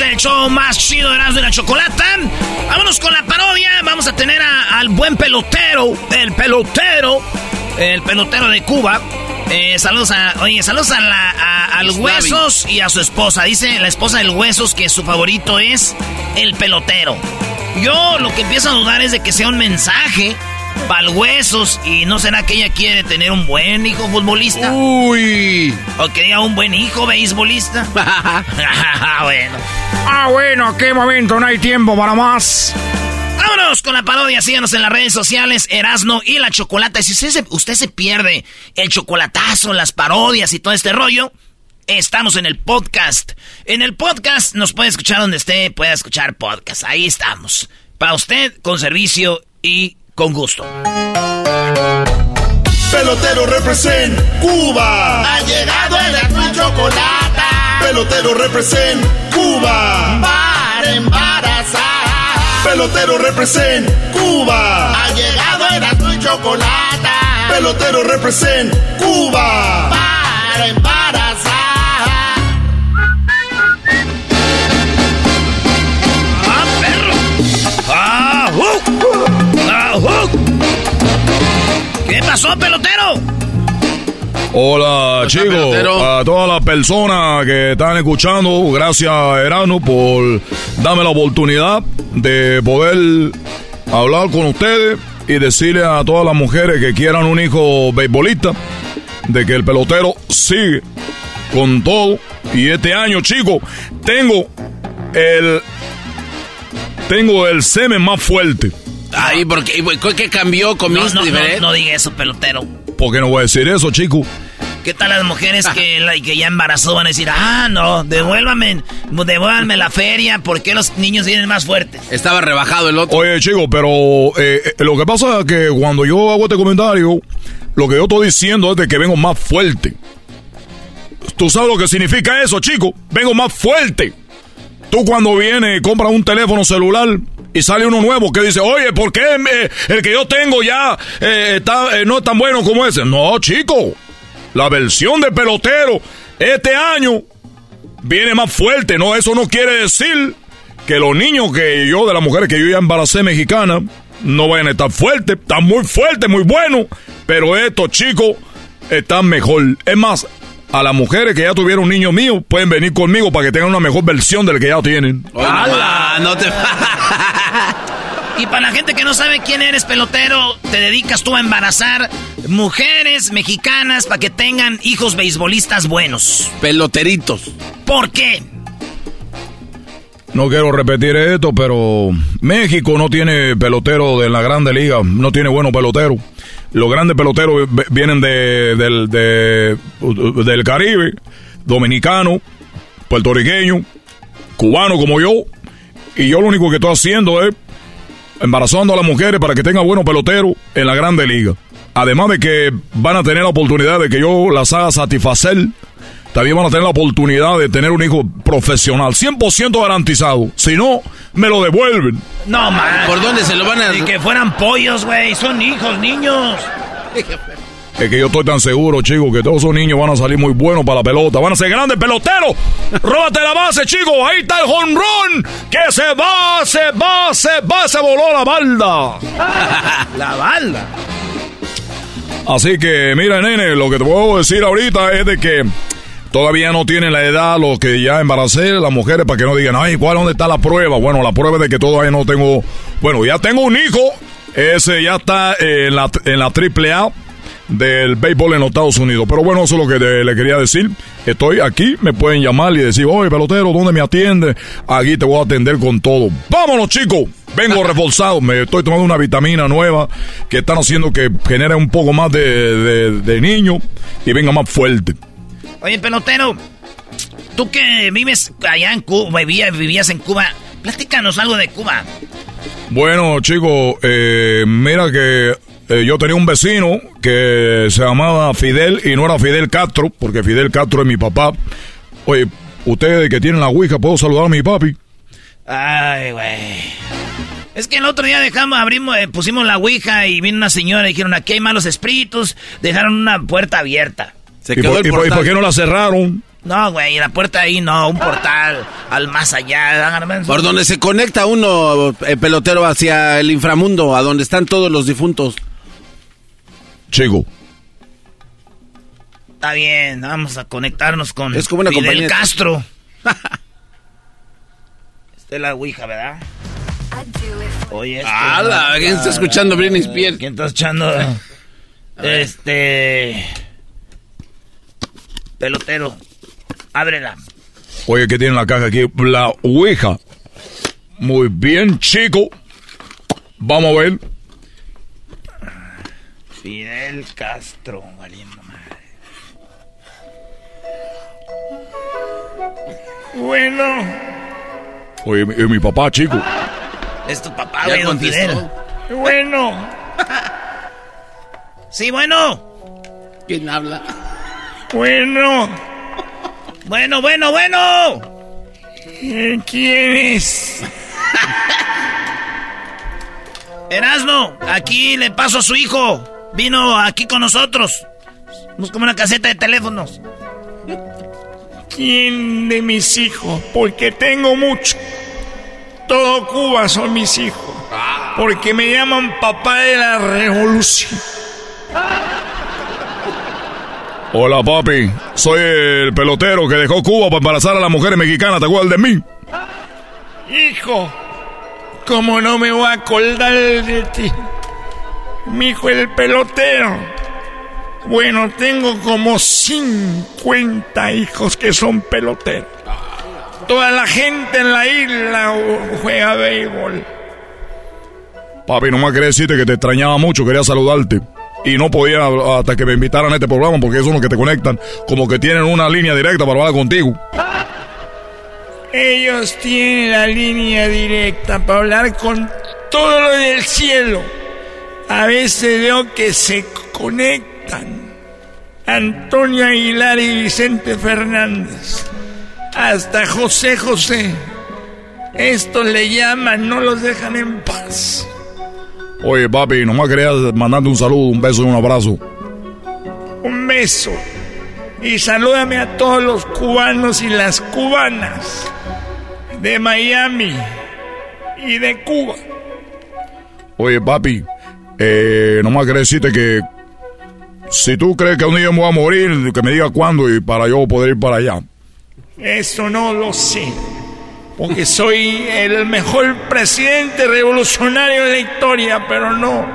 Es el show más chido de de la Chocolata. Vámonos con la parodia. Vamos a tener al buen pelotero, el pelotero, el pelotero de Cuba. Eh, saludos a, oye, saludos a, la, al Huesos y a su esposa. Dice la esposa del Huesos que su favorito es el pelotero. Yo lo que empiezo a dudar es de que sea un mensaje para huesos y no será que ella quiere tener un buen hijo futbolista. Uy. O quería un buen hijo beisbolista. bueno. Ah, bueno, qué momento, no hay tiempo para más. Vámonos con la parodia, síganos en las redes sociales, Erasno y la Chocolata. Si usted se, usted se pierde el chocolatazo, las parodias y todo este rollo, estamos en el podcast. En el podcast nos puede escuchar donde esté, puede escuchar podcast. Ahí estamos. Para usted, con servicio y con gusto. Pelotero represent Cuba. Ha llegado el chocolate. Pelotero represent Cuba. Para embarazar. Pelotero represent Cuba. Ha llegado el chocolate. Pelotero represent Cuba. Para embarazar. ¿Qué pasó, pelotero? Hola chicos, a todas las personas que están escuchando, gracias Erano por darme la oportunidad de poder hablar con ustedes y decirle a todas las mujeres que quieran un hijo beisbolista de que el pelotero sigue con todo y este año chicos tengo el tengo el semen más fuerte. Ay, porque ¿qué cambió? ¿Comiste no, no, diferente? No, no diga eso, pelotero. ¿Por qué no voy a decir eso, chico? ¿Qué tal las mujeres que, la- que ya embarazó van a decir, ah, no, devuélvame, devuélvame la feria, ¿por qué los niños vienen más fuertes? Estaba rebajado el otro. Oye, chicos, pero eh, eh, lo que pasa es que cuando yo hago este comentario, lo que yo estoy diciendo es de que vengo más fuerte. ¿Tú sabes lo que significa eso, chico? Vengo más fuerte. Tú cuando vienes y compras un teléfono celular y sale uno nuevo que dice, oye, ¿por qué eh, el que yo tengo ya eh, está, eh, no es tan bueno como ese? No, chico. La versión de pelotero este año viene más fuerte. No, eso no quiere decir que los niños que yo, de las mujeres que yo ya embaracé mexicana, no vayan a estar fuertes. Están muy fuertes, muy buenos. Pero estos chicos están mejor. Es más, a las mujeres que ya tuvieron un niño mío, pueden venir conmigo para que tengan una mejor versión del que ya tienen. ¡Hala! No te... Y para la gente que no sabe quién eres, pelotero, te dedicas tú a embarazar mujeres mexicanas para que tengan hijos beisbolistas buenos. Peloteritos. ¿Por qué? No quiero repetir esto, pero México no tiene pelotero de la grande liga, no tiene buenos peloteros. Los grandes peloteros vienen de, del, de- del Caribe, dominicano, puertorriqueño, cubano como yo. Y yo lo único que estoy haciendo es embarazando a las mujeres para que tengan buenos peloteros en la grande liga. Además de que van a tener la oportunidad de que yo las haga satisfacer, también van a tener la oportunidad de tener un hijo profesional, 100% garantizado. Si no, me lo devuelven. No, man. ¿Por dónde se lo van a...? Ni que fueran pollos, güey. Son hijos, niños. Es que yo estoy tan seguro, chicos, que todos esos niños van a salir muy buenos para la pelota. Van a ser grandes peloteros. Róbate la base, chicos. Ahí está el jonrón. Que se va, se va, se va, se voló la balda. la balda. Así que, mira, nene, lo que te puedo decir ahorita es de que todavía no tienen la edad los que ya embaracé, las mujeres, para que no digan, ay, ¿cuál, dónde está la prueba? Bueno, la prueba de que todavía no tengo, bueno, ya tengo un hijo, ese ya está en la, en la triple A del béisbol en los Estados Unidos. Pero bueno, eso es lo que le quería decir. Estoy aquí, me pueden llamar y decir, oye, pelotero, ¿dónde me atiende? Aquí te voy a atender con todo. Vámonos, chicos. Vengo reforzado, me estoy tomando una vitamina nueva que están haciendo que genere un poco más de, de- de niño y venga más fuerte. Oye, pelotero, tú que vives allá en Cuba, vivías, vivías en Cuba, platícanos algo de Cuba. Bueno, chicos, eh, mira que eh, yo tenía un vecino que se llamaba Fidel y no era Fidel Castro, porque Fidel Castro es mi papá. Oye, ustedes que tienen la Ouija, ¿puedo saludar a mi papi? Ay, güey. Es que el otro día dejamos, abrimos, eh, pusimos la ouija y vino una señora y dijeron, aquí hay malos espíritus, dejaron una puerta abierta. ¿Y por, y qué no la cerraron? No, güey, la puerta ahí no, un portal al más allá. Por donde se conecta uno, el pelotero, hacia el inframundo, a donde están todos los difuntos. Chico. Está bien, vamos a conectarnos con Es como una Fidel compañía Castro. Esta es la ouija, ¿verdad? Oye, ¡Hala! ¿Quién está escuchando Britney Spears? ¿Quién está escuchando? Este. Pelotero, ábrela. Oye, ¿qué tiene en la caja aquí? La Ouija. Muy bien, chico. Vamos a ver. Fidel Castro, valiendo madre. Bueno. Oye, mi, mi papá, chico. Es tu papá, güey, don. Fidel. Bueno. Sí, bueno. ¿Quién habla? Bueno. Bueno, bueno, bueno. ¿Quién es? Erasno, aquí le paso a su hijo. Vino aquí con nosotros. Busca una caseta de teléfonos. ¿Quién de mis hijos? Porque tengo mucho. Todo Cuba son mis hijos. Porque me llaman papá de la revolución. Hola, papi. Soy el pelotero que dejó Cuba para embarazar a las mujeres mexicanas. ¿Te acuerdas de mí? Hijo, ¿cómo no me voy a acordar de ti? Mi hijo el pelotero. Bueno, tengo como 50 hijos que son peloteros. Toda la gente en la isla juega béisbol. Papi, nomás quería decirte que te extrañaba mucho, quería saludarte. Y no podía hasta que me invitaran a este programa porque son los que te conectan. Como que tienen una línea directa para hablar contigo. Ellos tienen la línea directa para hablar con todo lo del cielo. A veces veo que se conectan. Antonio Aguilar y Vicente Fernández. Hasta José José. Estos le llaman, no los dejan en paz. Oye, papi, nomás quería mandarte un saludo, un beso y un abrazo. Un beso. Y salúdame a todos los cubanos y las cubanas de Miami y de Cuba. Oye, papi, eh, nomás quería decirte que si tú crees que un día me voy a morir, que me diga cuándo y para yo poder ir para allá. Eso no lo sé. Porque soy el mejor presidente revolucionario de la historia, pero no.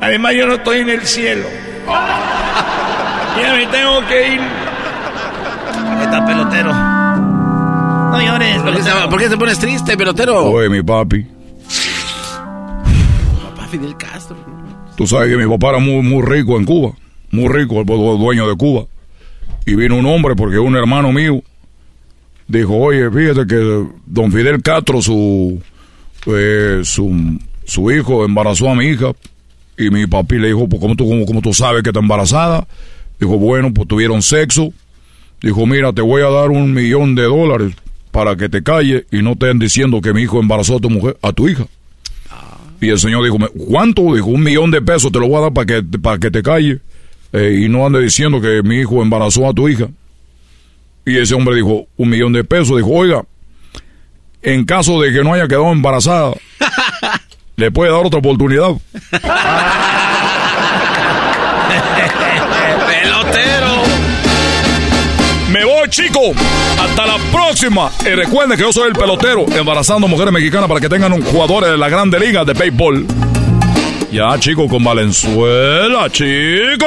Además, yo no estoy en el cielo. Ya me tengo que ir. Está pelotero. No llores, ¿Por qué, se, por qué te pones triste, pelotero? Oye, mi papi, Papá Fidel Castro. tú sabes que mi papá era muy, muy rico en Cuba. Muy rico, el du- dueño de Cuba. Y vino un hombre, porque un hermano mío dijo, oye, fíjate que don Fidel Castro, su, eh, su, su hijo, embarazó a mi hija. Y mi papi le dijo, pues ¿cómo tú, cómo, tú sabes que está embarazada? Dijo, bueno, pues tuvieron sexo. Dijo, mira, te voy a dar un millón de dólares para que te calles y no estén diciendo que mi hijo embarazó a tu mujer, a tu hija. Y el señor dijo, ¿cuánto? Dijo, un millón de pesos te lo voy a dar para que, para que te calles eh, y no ande diciendo que mi hijo embarazó a tu hija. Y ese hombre dijo, un millón de pesos. Dijo, oiga, en caso de que no haya quedado embarazada, le puede dar otra oportunidad. ¡Pelotero! Me voy, chico. Hasta la próxima. Y recuerden que yo soy el pelotero, embarazando mujeres mexicanas para que tengan un jugador de la Grande Liga de Béisbol. Ya, chico, con Valenzuela, chico.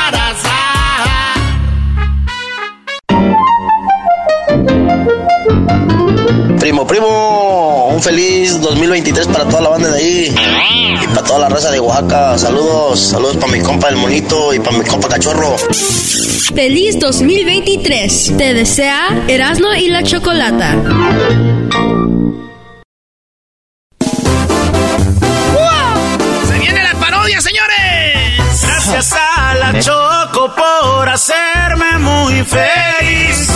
Primo, primo, un feliz 2023 para toda la banda de ahí y para toda la raza de Oaxaca. Saludos, saludos para mi compa el monito y para mi compa cachorro. Feliz 2023. Te desea Erasno y la Chocolata. ¡Se viene la parodia, señores! Gracias a la Choco por hacerme muy feliz.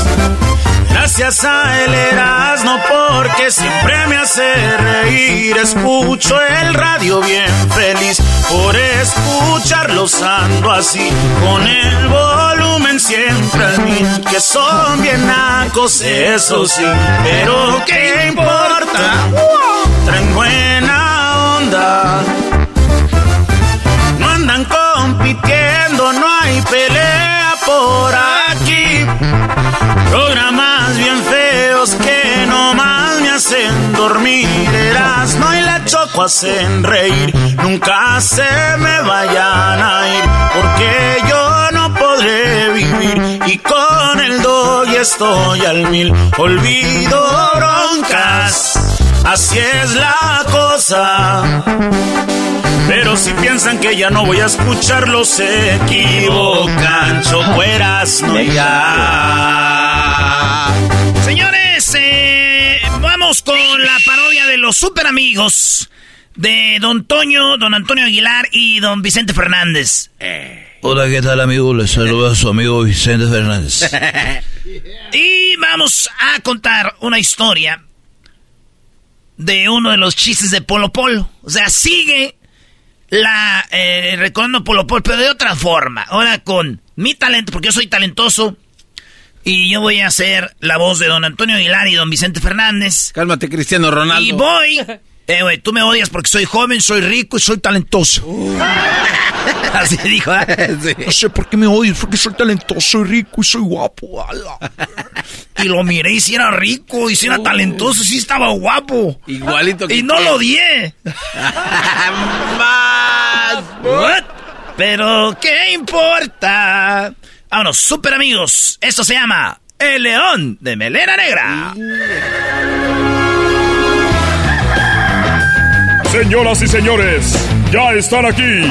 Gracias a el Erasmo porque siempre me hace reír. Escucho el radio bien feliz. por escucharlos ando así, con el volumen siempre a mí, que son bien nacos, eso sí, pero ¿qué importa? Traen buena onda. No andan compitiendo, no hay pelea por aquí. Programas bien feos que no más me hacen dormir. no y la choco hacen reír. Nunca se me vayan a ir porque yo no podré vivir. Y con el doy estoy al mil. Olvido broncas. Así es la cosa. Pero si piensan que ya no voy a escucharlo, se equivocan. Chocueras no ya. Eh, vamos con la parodia de los super amigos de Don Toño, Don Antonio Aguilar y Don Vicente Fernández. Hola, ¿qué tal, amigo? Les saluda a su amigo Vicente Fernández. y vamos a contar una historia de uno de los chistes de Polo Polo. O sea, sigue la eh, recordando Polo Polo, pero de otra forma. Ahora con mi talento, porque yo soy talentoso. Y yo voy a hacer la voz de don Antonio Aguilar y don Vicente Fernández. Cálmate, Cristiano Ronaldo. Y voy. Eh, güey, tú me odias porque soy joven, soy rico y soy talentoso. Así dijo, ¿eh? No sé por qué me odias, porque soy talentoso, soy rico y soy guapo. y lo miré y si era rico y si era talentoso, sí estaba guapo. Igualito que Y no lo odié. Más. Pero, ¿qué importa? Vámonos, super amigos. Esto se llama El León de Melena Negra. Señoras y señores, ya están aquí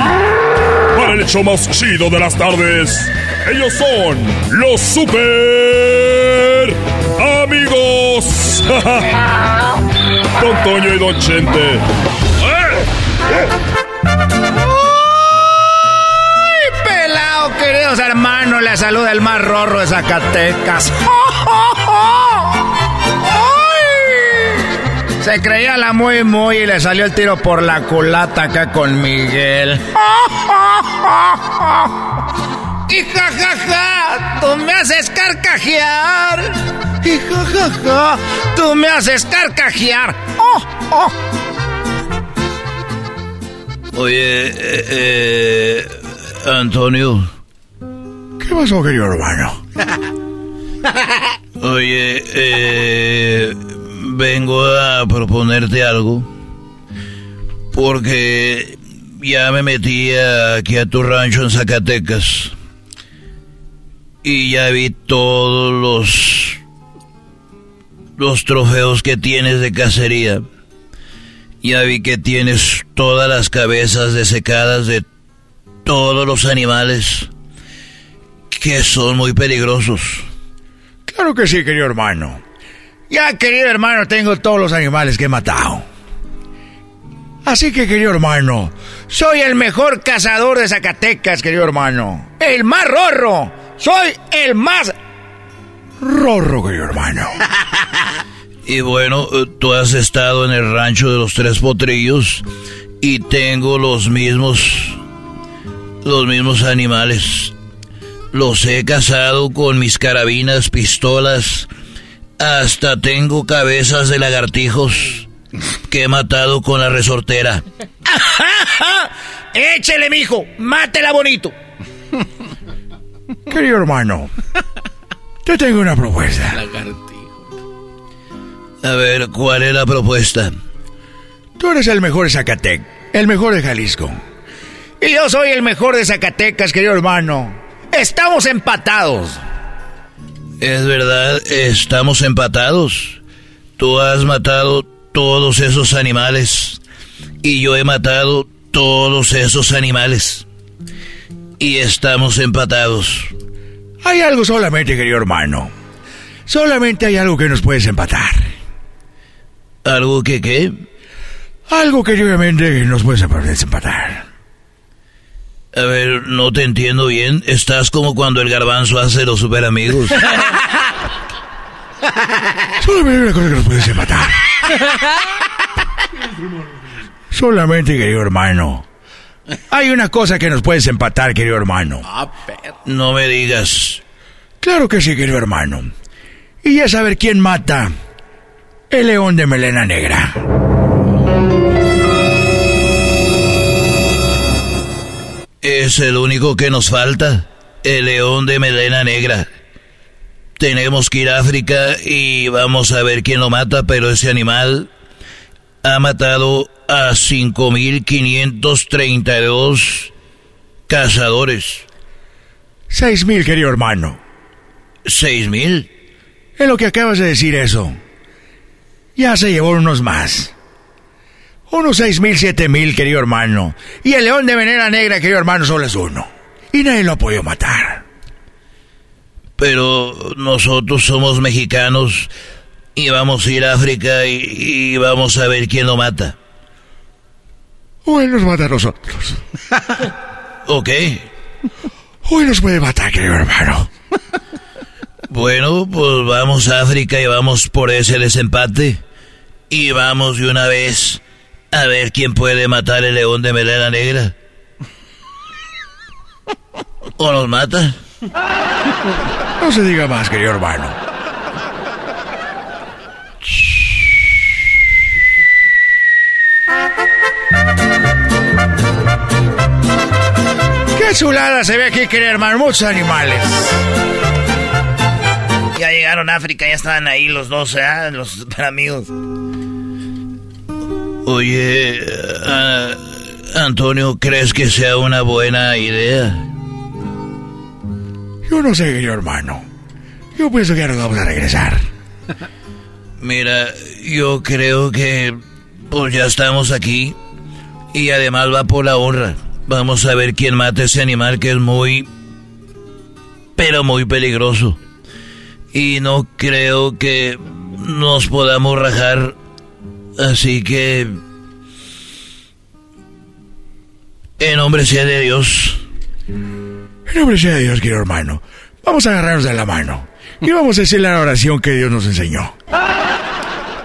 para el hecho más chido de las tardes. Ellos son los super amigos. Don Toño y Don Chente. pelado, queridos hermanos! Le saluda el más rorro de Zacatecas. Se creía la muy muy y le salió el tiro por la culata acá con Miguel. Y jajaja, tú me haces carcajear. Y jajaja, tú me haces carcajear. Oye, eh, eh, Antonio. ¿Qué pasó, querido hermano? Oye, eh, vengo a proponerte algo. Porque ya me metí aquí a tu rancho en Zacatecas. Y ya vi todos los. los trofeos que tienes de cacería. Ya vi que tienes todas las cabezas desecadas de todos los animales que son muy peligrosos. Claro que sí, querido hermano. Ya, querido hermano, tengo todos los animales que he matado. Así que, querido hermano, soy el mejor cazador de Zacatecas, querido hermano. El más rorro. Soy el más rorro, querido hermano. y bueno, eh, tú has estado en el rancho de los tres potrillos y tengo los mismos, los mismos animales. Los he cazado con mis carabinas, pistolas, hasta tengo cabezas de lagartijos que he matado con la resortera. Échele, mijo, mátela bonito. Querido hermano, yo tengo una propuesta. A ver, ¿cuál es la propuesta? Tú eres el mejor de Zacatec, el mejor de Jalisco. Y yo soy el mejor de Zacatecas, querido hermano. Estamos empatados. Es verdad, estamos empatados. Tú has matado todos esos animales y yo he matado todos esos animales. Y estamos empatados. Hay algo solamente, querido hermano. Solamente hay algo que nos puedes empatar. ¿Algo que qué? Algo que obviamente nos puedes empatar. A ver, no te entiendo bien. Estás como cuando el garbanzo hace los super amigos. Solamente hay una cosa que nos puedes empatar. Solamente, querido hermano, Hay una cosa que nos puedes empatar, querido hermano. Ah, No me digas. Claro que sí, querido hermano. Y ya saber quién mata el león de melena negra. Es el único que nos falta. El león de melena negra. Tenemos que ir a África y vamos a ver quién lo mata, pero ese animal ha matado a 5.532 cazadores. Seis mil, querido hermano. ¿Seis mil? En lo que acabas de decir eso. Ya se llevó unos más. Unos seis mil, siete mil, querido hermano. Y el león de venera negra, querido hermano, solo es uno. Y nadie lo ha podido matar. Pero nosotros somos mexicanos y vamos a ir a África y, y vamos a ver quién lo mata. O él nos mata a nosotros. ¿Ok? O él nos puede matar, querido hermano. Bueno, pues vamos a África y vamos por ese desempate. Y vamos de una vez a ver quién puede matar el león de melena negra. ¿O nos mata? No se diga más, querido hermano. ¡Qué chulada se ve aquí, querido hermano! Muchos animales. Ya llegaron a África, ya estaban ahí los dos, ¿eh? Los amigos. Oye, ah, Antonio, ¿crees que sea una buena idea? Yo no sé, querido hermano. Yo pienso que ya nos vamos a regresar. Mira, yo creo que pues ya estamos aquí y además va por la honra. Vamos a ver quién mata ese animal que es muy, pero muy peligroso. Y no creo que nos podamos rajar. Así que... En nombre sea de Dios. En nombre sea de Dios, querido hermano. Vamos a agarrarnos de la mano. Y vamos a decir la oración que Dios nos enseñó.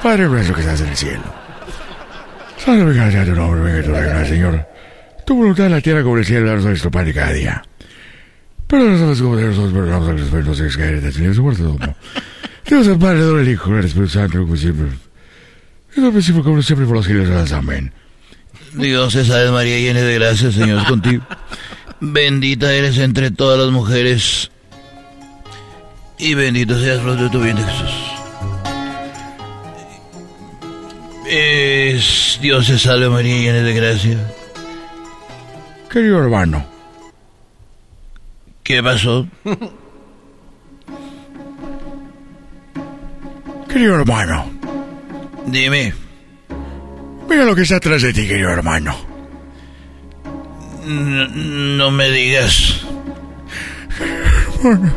Padre nuestro que estás en el cielo. Santificado sea tu nombre, venga tu reino, Señor. Tu voluntad en la tierra como el cielo, danos nuestro pan de cada día. Pero nosotros como nosotros perdonamos a los que caen en el su muerte domo. Dios el Padre, el Hijo, el Espíritu Santo, como siempre. Y como siempre por los los Amén. Dios te salve María, llena de gracia, Señor es contigo. Bendita eres entre todas las mujeres. Y bendito sea el fruto de tu vientre, Jesús. Es Dios te salve María, llena de gracia. Querido hermano. ¿Qué pasó? Querido hermano. Dime. Mira lo que está atrás de ti, querido hermano. No, no me digas. Hermano.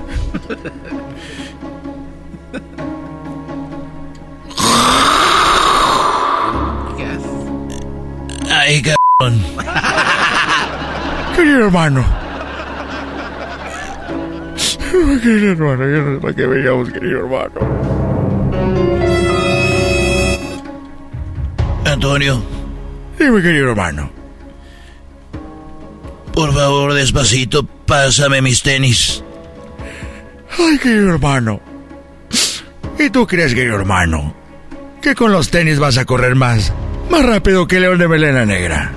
Ay, cabrón. Querido hermano. Querido hermano, yo no sé para qué veníamos, querido hermano. Antonio, Dime, querido hermano. por favor, despacito, pásame mis tenis. Ay, querido hermano. ¿Y tú crees, querido hermano, que con los tenis vas a correr más? Más rápido que León de Melena Negra.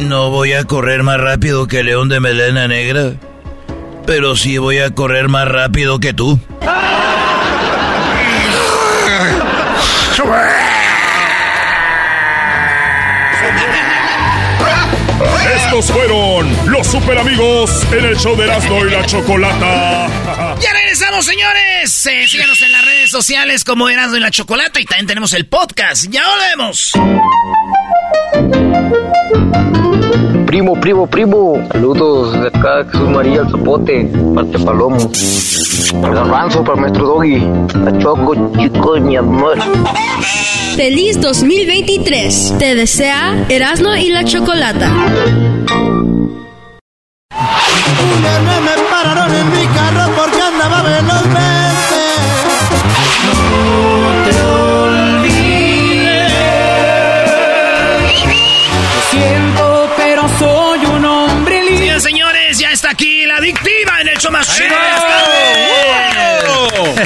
No voy a correr más rápido que León de Melena Negra, pero sí voy a correr más rápido que tú. Estos fueron los super amigos en el show de Erasmo y la Chocolata. Ya regresamos, señores. Eh, síganos en las redes sociales como Erasmo y la Chocolata y también tenemos el podcast. Ya volvemos. Primo, primo, primo. Saludos de acá, Jesús María, el Zapote, parte Palomo. El garbanzo para el maestro Doggy. La choco, chico, mi amor. Feliz 2023. Te desea Erasmo y la Chocolata. Me pararon en mi carro porque andaba velozmente. No te olvides. Lo siento, pero soy un hombre libre. Señores, señores, ya está aquí la adictiva en el show más chido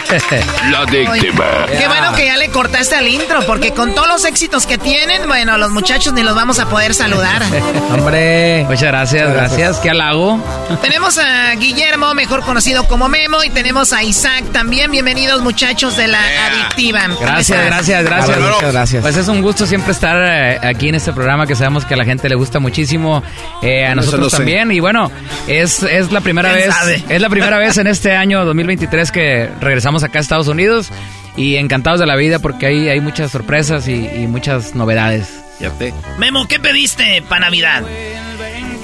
La adictiva. Qué bueno que ya le cortaste al intro, porque con todos los éxitos que tienen, bueno, los muchachos ni los vamos a poder saludar. Hombre. Muchas gracias, gracias. ¿Qué halago? Tenemos a Guillermo, mejor conocido como Memo, y tenemos a Isaac también. Bienvenidos, muchachos de la adictiva. ¿Cómo Gracias, gracias, gracias. Muchas gracias. Pues es un gusto siempre estar eh, aquí en este programa que sabemos que a la gente le gusta muchísimo, eh, a nosotros también. Y bueno, es, es la primera ¿Quién vez, sabe? es la primera vez en este año 2023 que regresamos acá a Estados Unidos y encantados de la vida porque hay, hay muchas sorpresas y, muchas novedades. Ya te. Memo, ¿qué pediste para Navidad?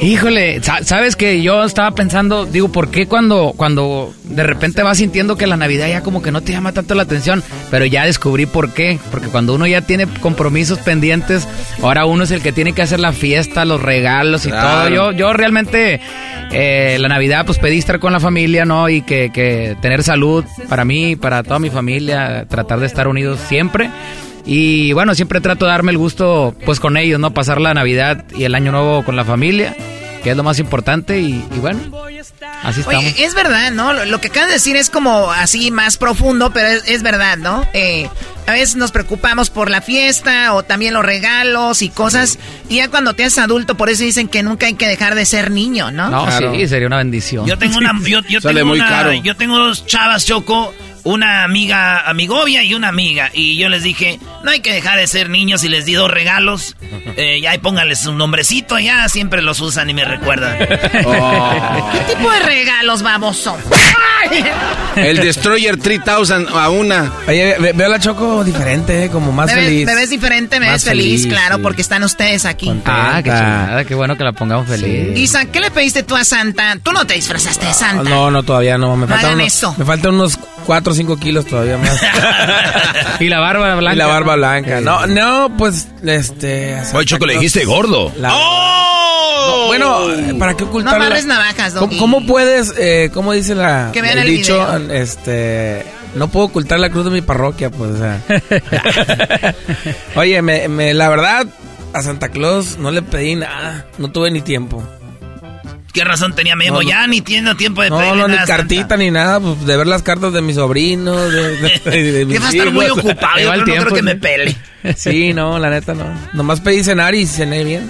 Híjole, sa- sabes que yo estaba pensando, digo, ¿por qué cuando, cuando de repente vas sintiendo que la Navidad ya como que no te llama tanto la atención? Pero ya descubrí por qué. Porque cuando uno ya tiene compromisos pendientes, ahora uno es el que tiene que hacer la fiesta, los regalos y Claro. todo. Yo, yo realmente eh, la Navidad pues pedí estar con la familia, ¿no? Y que, que tener salud para mí, para toda mi familia, tratar de estar unidos siempre. Y bueno, siempre trato de darme el gusto pues con ellos, ¿no? Pasar la Navidad y el Año Nuevo con la familia, que es lo más importante y, y bueno, así estamos. Oye, es verdad, ¿no? Lo, lo que acabas de decir es como así más profundo, pero es, es verdad, ¿no? Eh, a veces nos preocupamos por la fiesta o también los regalos y cosas. Y ya cuando te haces adulto, por eso dicen que nunca hay que dejar de ser niño, ¿no? No, sí, sería una bendición. Yo tengo una, yo, yo Sale tengo muy una- caro. yo tengo dos chavas choco, una amiga, amigovia y una amiga. Y yo les dije, no hay que dejar de ser niños y les di dos regalos. Eh, ya y pónganles un nombrecito, ya siempre los usan y me recuerdan. Oh. ¿Qué tipo de regalos, baboso? El Destroyer 3000 a una. Oye, ve- veo a la Choco diferente, como más me, ves, feliz. me ves diferente, me Más ves feliz, feliz, claro, sí. porque están ustedes aquí. Ah, qué chulada, qué bueno que la pongamos feliz. Isa, ¿qué le pediste tú a Santa? Tú no te disfrazaste de Santa. No, no, todavía no. Me No faltan hagan unos, eso. Me faltan unos 4 o 5 kilos todavía más. y la barba blanca. Y la barba blanca. No, no, pues, este... Oye, Choco, le dijiste gordo. La- ¡Oh! No, bueno, ¿para qué No ocultarla? amarres navajas, ¿Cómo, cómo puedes, eh, cómo dice la, Que vean el, el dicho, video. este, no puedo ocultar la cruz de mi parroquia, pues, o sea. Oye, me, me- la verdad, a Santa Claus no le pedí nada, no tuve ni tiempo. ¿Qué razón tenía Memo? No, no. Ya ni tiene tiempo de No, pedirle no, ni nada a Santa. cartita ni nada, pues, de ver las cartas de mis sobrinos, de, de- de- de mis Que va a estar muy hijos. ocupado, yo no creo tiempo, que me ¿no? pele. Sí, no, la neta no. Nomás pedí cenar y cené bien.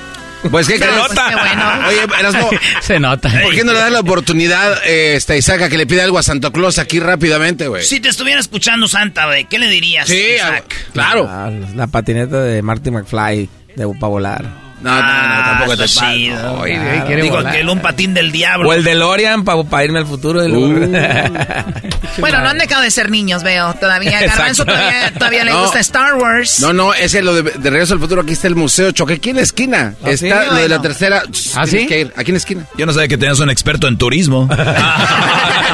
Pues qué Se nota. Qué bueno. Oye, Erasmo, Se nota. ¿por qué no le das la oportunidad eh, esta Isaac a que le pida algo a Santa Claus aquí rápidamente, güey? Si te estuviera escuchando Santa, güey, ¿qué le dirías? Sí, Isaac? claro. Ah, la patineta de Marty McFly, de para volar. No, no, no, Ah, tampoco te está chido. Oye, Digo, volar. que el un patín del diablo. O el DeLorean para irme al futuro. del- Bueno, no han dejado de ser niños, veo. Todavía, Garbanzo todavía, todavía le No. gusta Star Wars. No, no, ese lo de, de Regreso al Futuro. Aquí está el Museo Choque. Aquí en la esquina. ¿Ah, sí? está lo de la tercera. ¿Ah, sí? que ir. Aquí en la esquina. Yo no sabía que tenías un experto en turismo.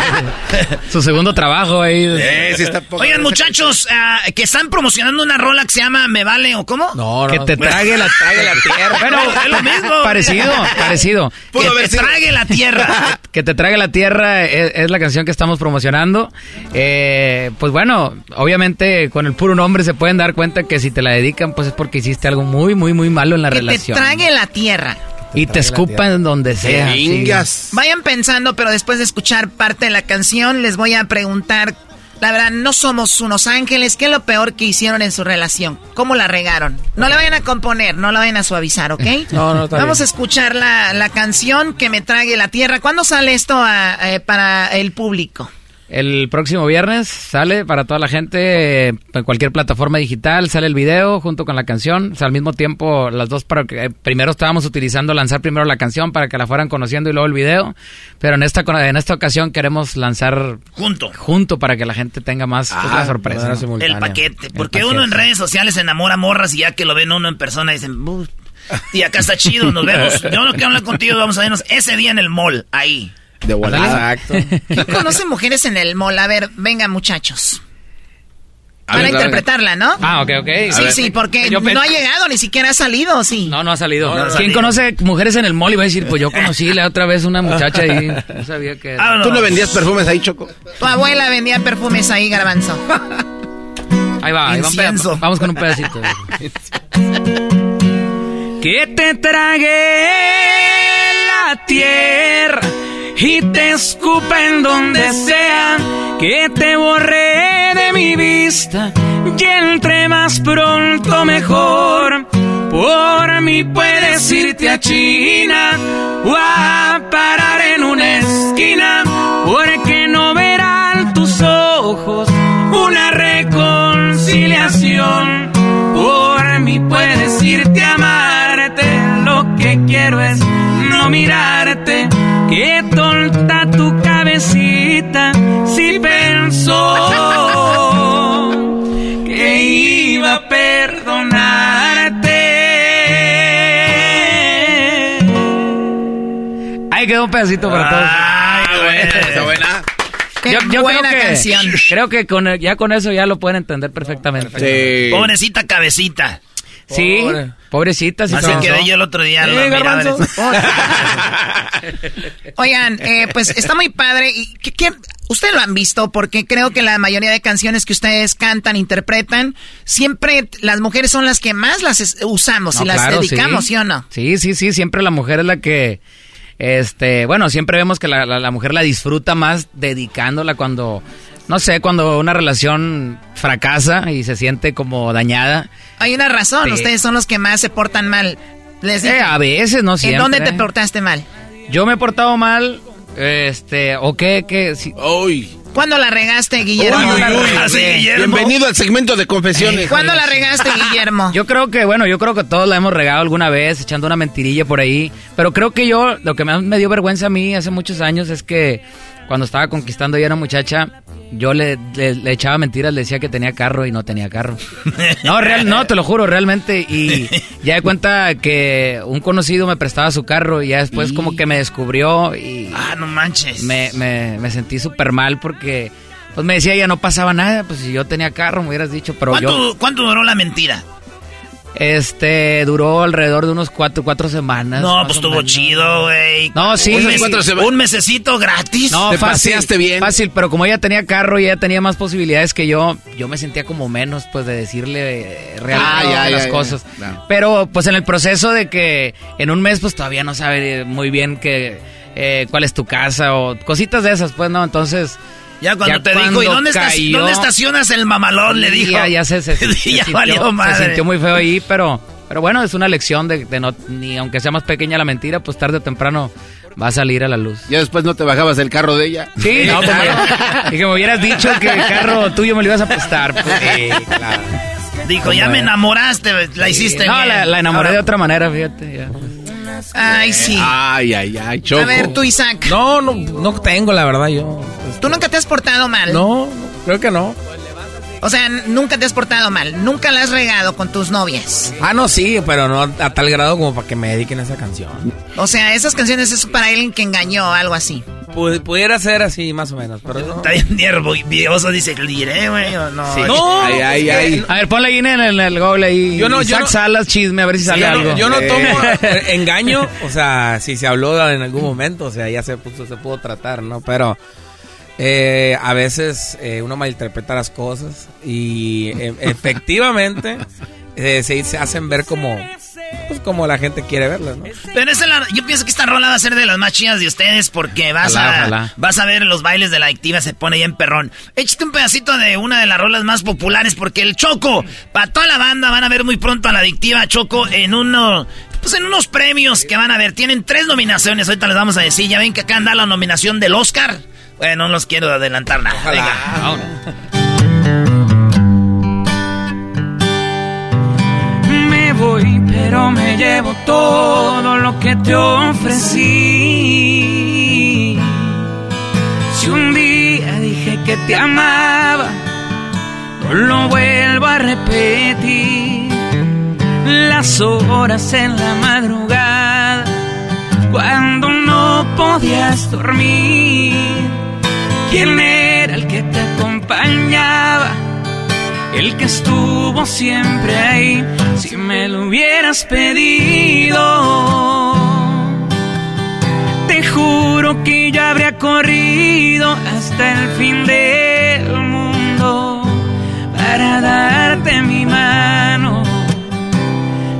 Su segundo trabajo ahí. Eh, sí está poco- Oigan, muchachos, ah, que están promocionando una rola que se llama Me Vale o cómo? No, no. Que te trague la, trague la tierra. Bueno, es lo mismo. Parecido, parecido. Pudo Que haber te sido. trague la tierra. Que te trague la tierra es, es la canción que estamos promocionando. Eh, pues bueno, obviamente con el puro nombre se pueden dar cuenta que si te la dedican, pues es porque hiciste algo muy, muy, muy malo en la que te relación. trague la tierra. y te escupan donde sea. sí. Vayan pensando, pero después de escuchar parte de la canción, les voy a preguntar. La verdad, no somos unos ángeles. ¿Qué es lo peor que hicieron en su relación? ¿Cómo la regaron? No la vayan a componer, no la vayan a suavizar, ¿ok? No, no, Vamos bien. a escuchar la, la canción que me trague la tierra. ¿Cuándo sale esto a- eh, para el público? El próximo viernes sale para toda la gente en cualquier plataforma digital, sale el video junto con la canción, o sea, al mismo tiempo las dos para que eh, primero estábamos utilizando lanzar primero la canción para que la fueran conociendo y luego el video, pero en esta en esta ocasión queremos lanzar Junto. junto para que la gente tenga más pues, la sorpresa. El paquete. Porque El uno en redes sociales se enamora morras y ya que lo ven uno en persona dicen, "Buf, y acá está chido, nos vemos. Yo no quiero hablar contigo, vamos a vernos ese día en el mall, ahí. De volada. Exacto. ¿Quién conoce mujeres en el mall? A ver, venga, muchachos. A Para ver, interpretarla, ¿no? Ah, ok, ok. Sí, ver. sí, porque Yo no ha llegado, ni siquiera ha salido, sí. No, no ha salido. No, no ha ¿Quién salido. conoce mujeres en el mall? Y va a decir, pues yo conocí la otra vez una muchacha ahí. No sabía que... Vámonos. ¿Tú no vendías perfumes ahí, Choco? Tu abuela vendía perfumes ahí, garbanzo. Ahí va, ahí va vamos con un pedacito. que te trague tierra y te escupen donde sea, que te borré de mi vista y entre más pronto mejor. Por mí puedes irte a China o a parar en una esquina, porque no verán tus ojos una reconciliación. Por mí puedes irte a amarte, lo que quiero es no mirarte. Qué tonta tu cabecita si pensó que iba a perdonarte. Ahí quedó un pedacito para todos. Ay, buena, está buena. Qué buena creo que, canción. Creo que con, ya con eso ya lo pueden entender perfectamente. Pobrecita cabecita. Sí, Pobre. pobrecita. Sí Así quedé yo el otro día. El- Oigan, eh, pues está muy padre. y ¿qué- qué- Ustedes lo han visto porque creo que la mayoría de canciones que ustedes cantan, interpretan, siempre las mujeres son las que más las usamos y No, las claro, dedicamos, ¿sí. o no? Sí, sí, sí, siempre la mujer es la que, este, bueno, siempre vemos que la, la- la mujer la disfruta más dedicándola cuando, no sé, cuando una relación fracasa y se siente como dañada. Hay una razón, ustedes son los que más se portan mal. Les. Eh, a veces, no siempre. ¿En dónde te eh. portaste mal? Yo me he portado mal, este, o qué, qué, si- ¿Cuándo la regaste, Guillermo? Uy, uy, uy. Así, Bienvenido al segmento de confesiones. ¿Cuándo la regaste, Guillermo? Yo creo que, bueno, yo creo que todos la hemos regado alguna vez, echando una mentirilla por ahí. Pero creo que yo, lo que más me dio vergüenza a mí hace muchos años es que cuando estaba conquistando yo a una muchacha, yo le, le- le echaba mentiras, le decía que tenía carro y no tenía carro. No, real, no, te lo juro, realmente. Y ya de cuenta que un conocido me prestaba su carro y ya después como que me descubrió y... Ah, no manches. Me, me, me sentí súper mal porque... Pues me decía, ya no pasaba nada, pues si yo tenía carro me hubieras dicho, pero yo... ¿Cuánto, cuánto duró la mentira? Este, duró alrededor de unos cuatro, cuatro semanas. No, pues estuvo chido, güey. No, sí. Un, mes- un mesecito gratis. No, fácil, Fácil, pero como ella tenía carro y ella tenía más posibilidades que yo, yo me sentía como menos, pues, de decirle eh, realmente Ah, ya, las ya, ya. cosas. Claro. Pero, pues, en el proceso de que en un mes, pues, todavía no sabe muy bien que, eh, cuál es tu casa o cositas de esas, pues, ¿no? Entonces... Ya cuando te dijo, ¿y dónde, estacionas el mamalón? Le dijo. Ya, ya se, se- se ya sintió, valió madre. se sintió muy feo ahí, pero, pero bueno, es una lección de, de no, ni aunque sea más pequeña la mentira, pues tarde o temprano va a salir a la luz. Ya después no te bajabas del carro de ella. Sí, no, ya- y que me hubieras dicho que el carro tuyo me lo ibas a prestar. Pues, sí, claro. Dijo, ya me enamoraste, la hiciste No, bien. la, la enamoré Ahora- de otra manera, fíjate. ya. Ay, sí. Ay, ay, ay, Choco. A ver, tú, Isaac. No, no, no tengo, la verdad, yo. ¿Tú nunca te has portado mal? No, creo que no. O sea, nunca te has portado mal. Nunca la has regado con tus novias. Ah, no, sí, pero no a tal grado como para que me dediquen a esa canción. O sea, esas canciones es para alguien que engañó o algo así. Pu- pudiera ser así, más o menos, pero no. Está bien nervioso, dice, ¿le diré, güey? o no? Sí. No, Ay, ay, ay. A ver, ponle ahí en el, en el Google ahí. Yo no- yo no- Salas, chisme, a ver si sale yo, no, algo. yo no Eh. tomo eh, engaño, o sea, si se habló en algún momento, o sea, ya se puso, se pudo tratar, ¿no? Pero eh, a veces eh, uno malinterpreta las cosas y eh, efectivamente eh, se, se hacen ver como, pues, como la gente quiere verlas, ¿no? Pero esa la- yo pienso que esta rola va a ser de las más chidas de ustedes porque vas Ojalá, a ojalá. vas a ver los bailes de la adictiva se pone ya en perrón. Échate un pedacito de una de las rolas más populares porque el Choco, para toda la banda van a ver muy pronto a la adictiva Choco en uno pues en unos premios que van a ver. Tienen tres nominaciones, ahorita les vamos a decir. Ya ven que acá anda la nominación del Oscar. Bueno, no los quiero adelantar nada. Venga. Me voy, pero me llevo todo lo que te ofrecí. Si un día dije que te amaba, no lo vuelvo a repetir. Las horas en la madrugada, cuando no podías dormir. ¿Quién era el que te acompañaba? el que estuvo siempre ahí, si me lo hubieras pedido. Te juro que yo habría corrido hasta el fin del mundo para darte mi mano.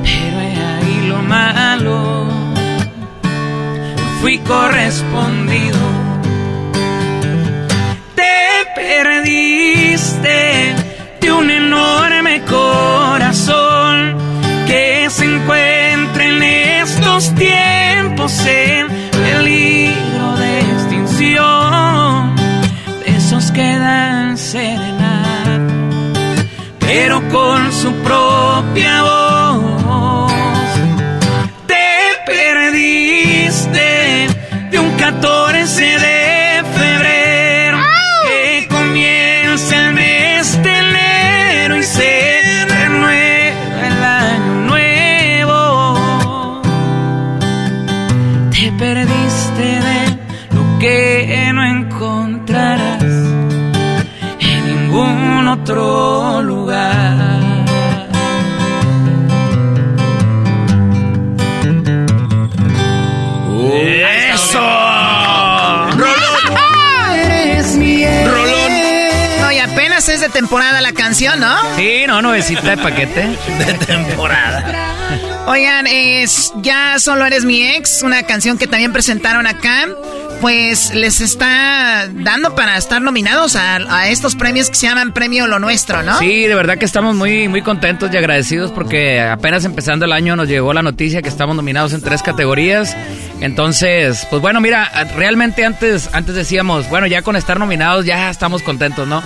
Pero he ahí lo malo. fui correspondido. Te perdiste de un enorme corazón que se encuentra en estos tiempos en peligro de extinción. De esos que dan serenata, pero con su propia canción, ¿no? Sí, no, nuevecita de paquete. De temporada. Oigan, es Ya solo eres mi ex, una canción que también presentaron acá. Pues les está dando para estar nominados a, a estos premios que se llaman Premio Lo Nuestro, ¿no? Sí, de verdad que estamos muy, muy contentos y agradecidos porque apenas empezando el año nos llegó la noticia que estamos nominados en tres categorías. Entonces, pues bueno, mira, realmente antes, antes decíamos, bueno, ya con estar nominados ya estamos contentos, ¿no?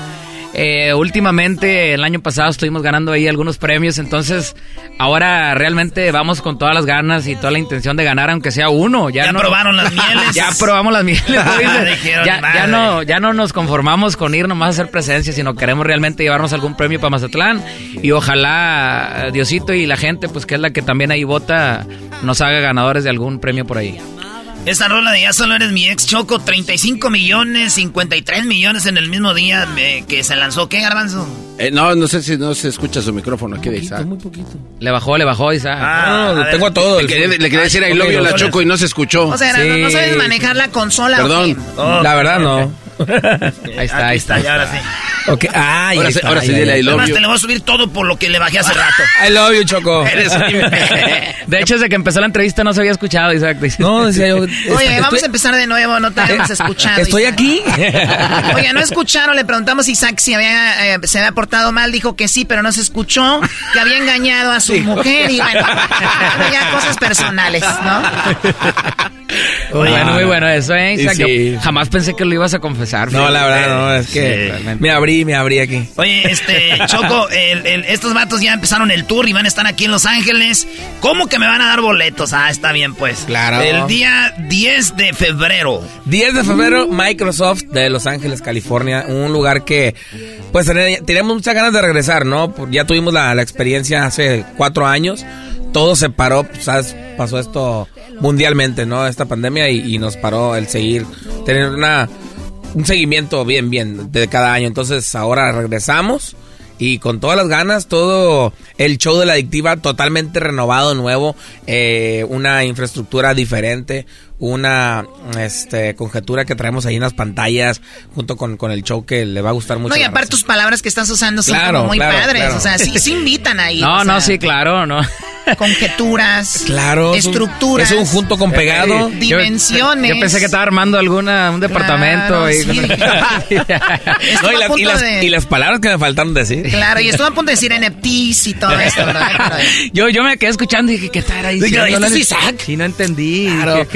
Eh, últimamente, el año pasado estuvimos ganando ahí algunos premios, entonces ahora realmente vamos con todas las ganas y toda la intención de ganar, aunque sea uno. Ya, Ya no, probaron las mieles. ya probamos las mieles. ya, no, ya no nos conformamos con ir nomás a hacer presencia, sino queremos realmente llevarnos algún premio para Mazatlán y ojalá Diosito y la gente, pues que es la que también ahí vota, nos haga ganadores de algún premio por ahí. Esta rola de Ya solo eres mi ex Choco, 35 millones, 53 millones en el mismo día eh, que se lanzó. ¿Qué, Garbanzo? Eh, no, no sé si no se escucha su micrófono aquí de Isaac. Muy poquito. Le bajó, le bajó Isaac. Ah, No, a tengo ver. todo. Le quería, le quería decir I love you a la Choco y no se escuchó. O sea, no, no sabes manejar la consola. ¿o Perdón. La verdad, no. Ahí está, ahí está. ya ahora sí. Ok, ah, Ahora ahí sí- está, ahora sí dile. I love Además, you. te le voy a subir todo por lo que le bajé hace rato. I love you, Choco. Eres De hecho, desde que empezó la entrevista no se había escuchado, Isaac. No, decía yo. Oye, estoy- vamos a empezar de nuevo, no te habíamos escuchado. Estoy Isaac. aquí. Oye, no escucharon, le preguntamos a Isaac si había, eh, se había portado mal, dijo que sí, pero no se escuchó, que había engañado a su mujer y bueno, ya cosas personales, ¿no? Bueno, muy bueno eso, ¿eh, Isaac? Sí. Yo jamás pensé que lo ibas a confesar. No, fíjate. la verdad, no, es que Sí. me abrí, me abrí aquí. Oye, este, Choco, el- el- estos vatos ya empezaron el tour y van a estar aquí en Los Ángeles. ¿Cómo que me van a dar boletos? Ah, está bien, pues. Claro. El día 10 de febrero. 10 de febrero, Microsoft de Los Ángeles, California. Un lugar que, pues, ten- tenemos muchas ganas de regresar, ¿no? Por- Ya tuvimos la, la experiencia hace cuatro años. Todo se paró, ¿sabes? Pasó esto mundialmente, ¿no? Esta pandemia y, y nos paró el seguir, tener una, un seguimiento bien, bien de cada año. Entonces, ahora regresamos. Y con todas las ganas, todo el show de la adictiva totalmente renovado, nuevo, eh, una infraestructura diferente, una este, conjetura que traemos ahí en las pantallas, junto con, con el show que le va a gustar mucho. No, y aparte tus palabras que estás usando son Claro, como muy claro, padres, claro. o sea, sí, sí invitan ahí. No, o no, sea, sí, claro, no. Conjeturas, Claro, es un- estructuras, es un junto con pegado. Yo- dimensiones. Yo, pensé que estaba armando alguna, un departamento. Y- sí. Estuvo No, y, las, punto y las- de- y las palabras que me faltaron decir. Claro, y estuvo a punto de decir NFTs y todo esto, ¿verdad? Pero- yo, yo me quedé escuchando y dije, ¿qué estará diciendo? Digo, ¿esto es No, Isaac? Sí, no entendí. Claro. Dije,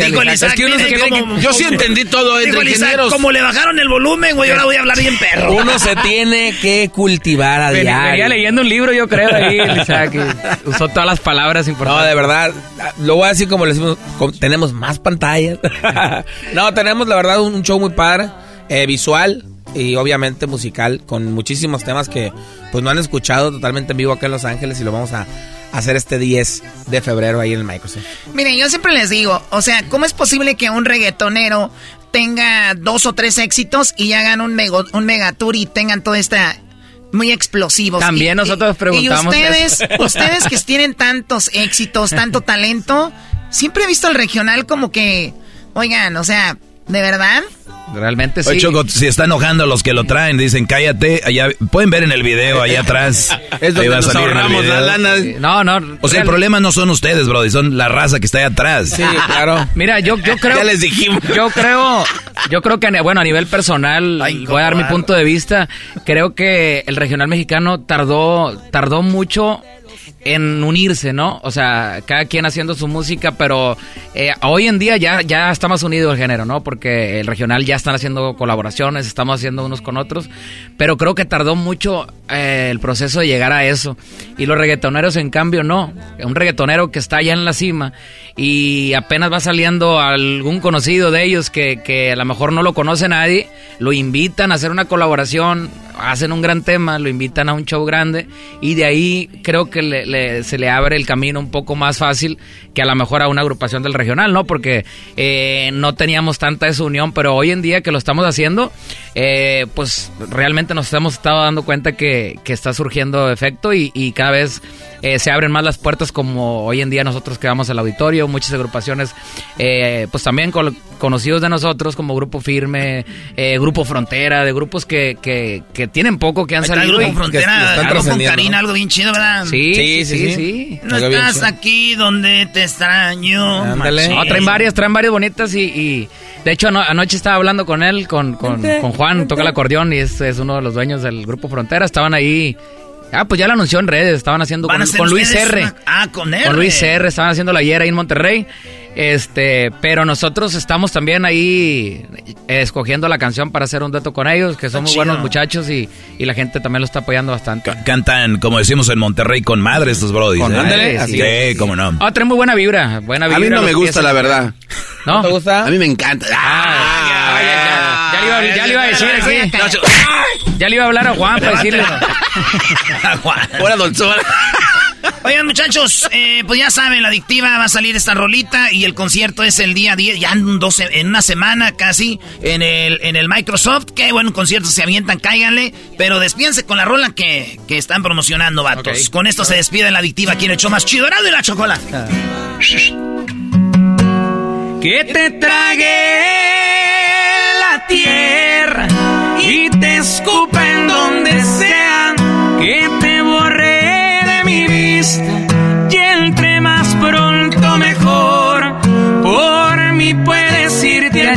¿qué Dijo el le- Isaac, es que uno se que- Yo sí entendí todo entre Isaac, ingenieros. como le bajaron el volumen, güey, ahora voy a hablar bien perro. Uno se tiene que cultivar a diario. venía leyendo un libro, yo creo, ahí, el Isaac. y usó todas las palabras No, importantes. de verdad, lo voy a decir como le decimos, como- tenemos más pantallas. no, tenemos la verdad un, un show muy padre, eh, visual y obviamente musical, con muchísimos temas que pues no han escuchado totalmente en vivo acá en Los Ángeles y lo vamos a hacer este 10 de febrero ahí en el Microsoft. Miren, yo siempre les digo, o sea, ¿cómo es posible que un reggaetonero tenga dos o tres éxitos y hagan un, mego- un megatour y tengan todo esta muy explosivos? También Y- nosotros preguntamos Y ustedes, eso. ustedes que tienen tantos éxitos, tanto talento, siempre he visto el regional como que, oigan, o sea, ¿De verdad? Realmente sí. Oye, Choco, si está enojando a los que lo traen, dicen cállate, allá pueden ver en el video allá atrás. Es donde Ahí va a nos ahorramos la lana. No, no. O sea, el problema no son ustedes, Brody, son la raza que está ahí atrás. Sí, claro. Mira, yo, yo creo. Ya les dijimos. Yo creo, yo creo que, bueno, a nivel personal, voy a dar mi punto de vista. Creo que el regional mexicano tardó, tardó mucho en unirse, ¿no? O sea, cada quien haciendo su música, pero eh, hoy en día ya, ya está más unido el género, ¿no? Porque el regional ya están haciendo colaboraciones, estamos haciendo unos con otros, pero creo que tardó mucho eh, el proceso de llegar a eso. Y los reggaetoneros, en cambio, no. Un reggaetonero que está allá en la cima y apenas va saliendo algún conocido de ellos que, que a lo mejor no lo conoce nadie, lo invitan a hacer una colaboración, hacen un gran tema, lo invitan a un show grande y de ahí creo que le- se le abre el camino un poco más fácil que a lo mejor a una agrupación del regional, ¿no? Porque eh, no teníamos tanta esa unión, pero hoy en día que lo estamos haciendo, eh, pues realmente nos hemos estado dando cuenta que, que está surgiendo efecto y, y cada vez eh, se abren más las puertas como hoy en día nosotros que vamos al auditorio, muchas agrupaciones, eh, pues también con- conocidos de nosotros como Grupo Firme, eh, Grupo Frontera, de grupos que, que, que tienen poco, que han salido. Frontera, algo con Karina, ¿no? algo bien chido, ¿verdad? Sí, sí, sí, sí. No estás aquí donde te extraño. No, traen varias, traen varias bonitas y, y de hecho ano- anoche estaba hablando con él, con, con, con Juan, toca el acordeón y es, es uno de los dueños del grupo Frontera. Estaban ahí, ah, pues ya lo anunció en redes, estaban haciendo Van con, Luis R. una- Ah, con R. Con Luis R. Estaban haciendo ayer ahí en Monterrey. Este, pero nosotros estamos también ahí eh, escogiendo la canción para hacer un dueto con ellos, que son muy buenos muchachos y, y la gente también lo está apoyando bastante. Cantan, como decimos en Monterrey, con madre estos Brody. Con madre, Sí, sí. cómo no. Ah, trae muy buena vibra, buena A vibra. mí no me gusta, la verdad. ¿No? te gusta? A mí me encanta. Ah, ya, ya, ya le iba, ya le iba a decir aquí. Ya le iba a hablar a Juan para decirle. Fuera Don Sol. Oigan, muchachos, eh, pues ya saben, la adictiva va a salir esta rolita y el concierto es el día 10, ya en, dos, en una semana casi, en el, en el Microsoft. Qué buen concierto, se avientan, cáiganle. Pero despídense con la rola que, que están promocionando, vatos. Con esto se despide la adictiva aquí en el show más chido, y la chocolate. que te trague la tierra y te escupa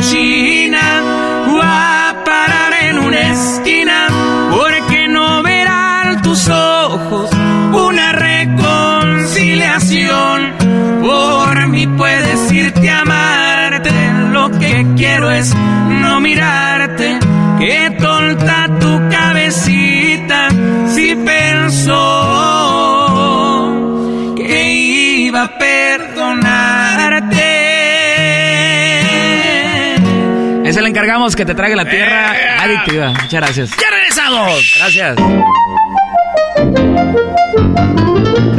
irte a China o a parar en una esquina, porque no verán tus ojos una reconciliación. Por mí puedes irte a amarte, lo que quiero es no mirarte. Que encargamos que te trague la tierra adictiva. Muchas gracias. ¡Ya regresamos! Gracias.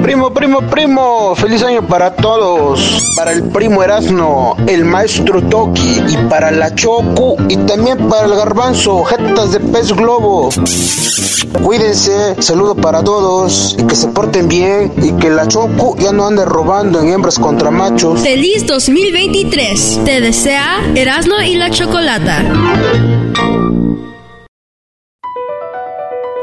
Primo, primo, primo, feliz año para todos. Para el primo Erasno, el maestro Toki y para la Choco y también para el garbanzo, jetas de pez globo. Cuídense, saludo para todos y que se porten bien y que la Choco ya no ande robando en hembras contra machos. Feliz 2023. Te desea Erasmo y la Chocolata.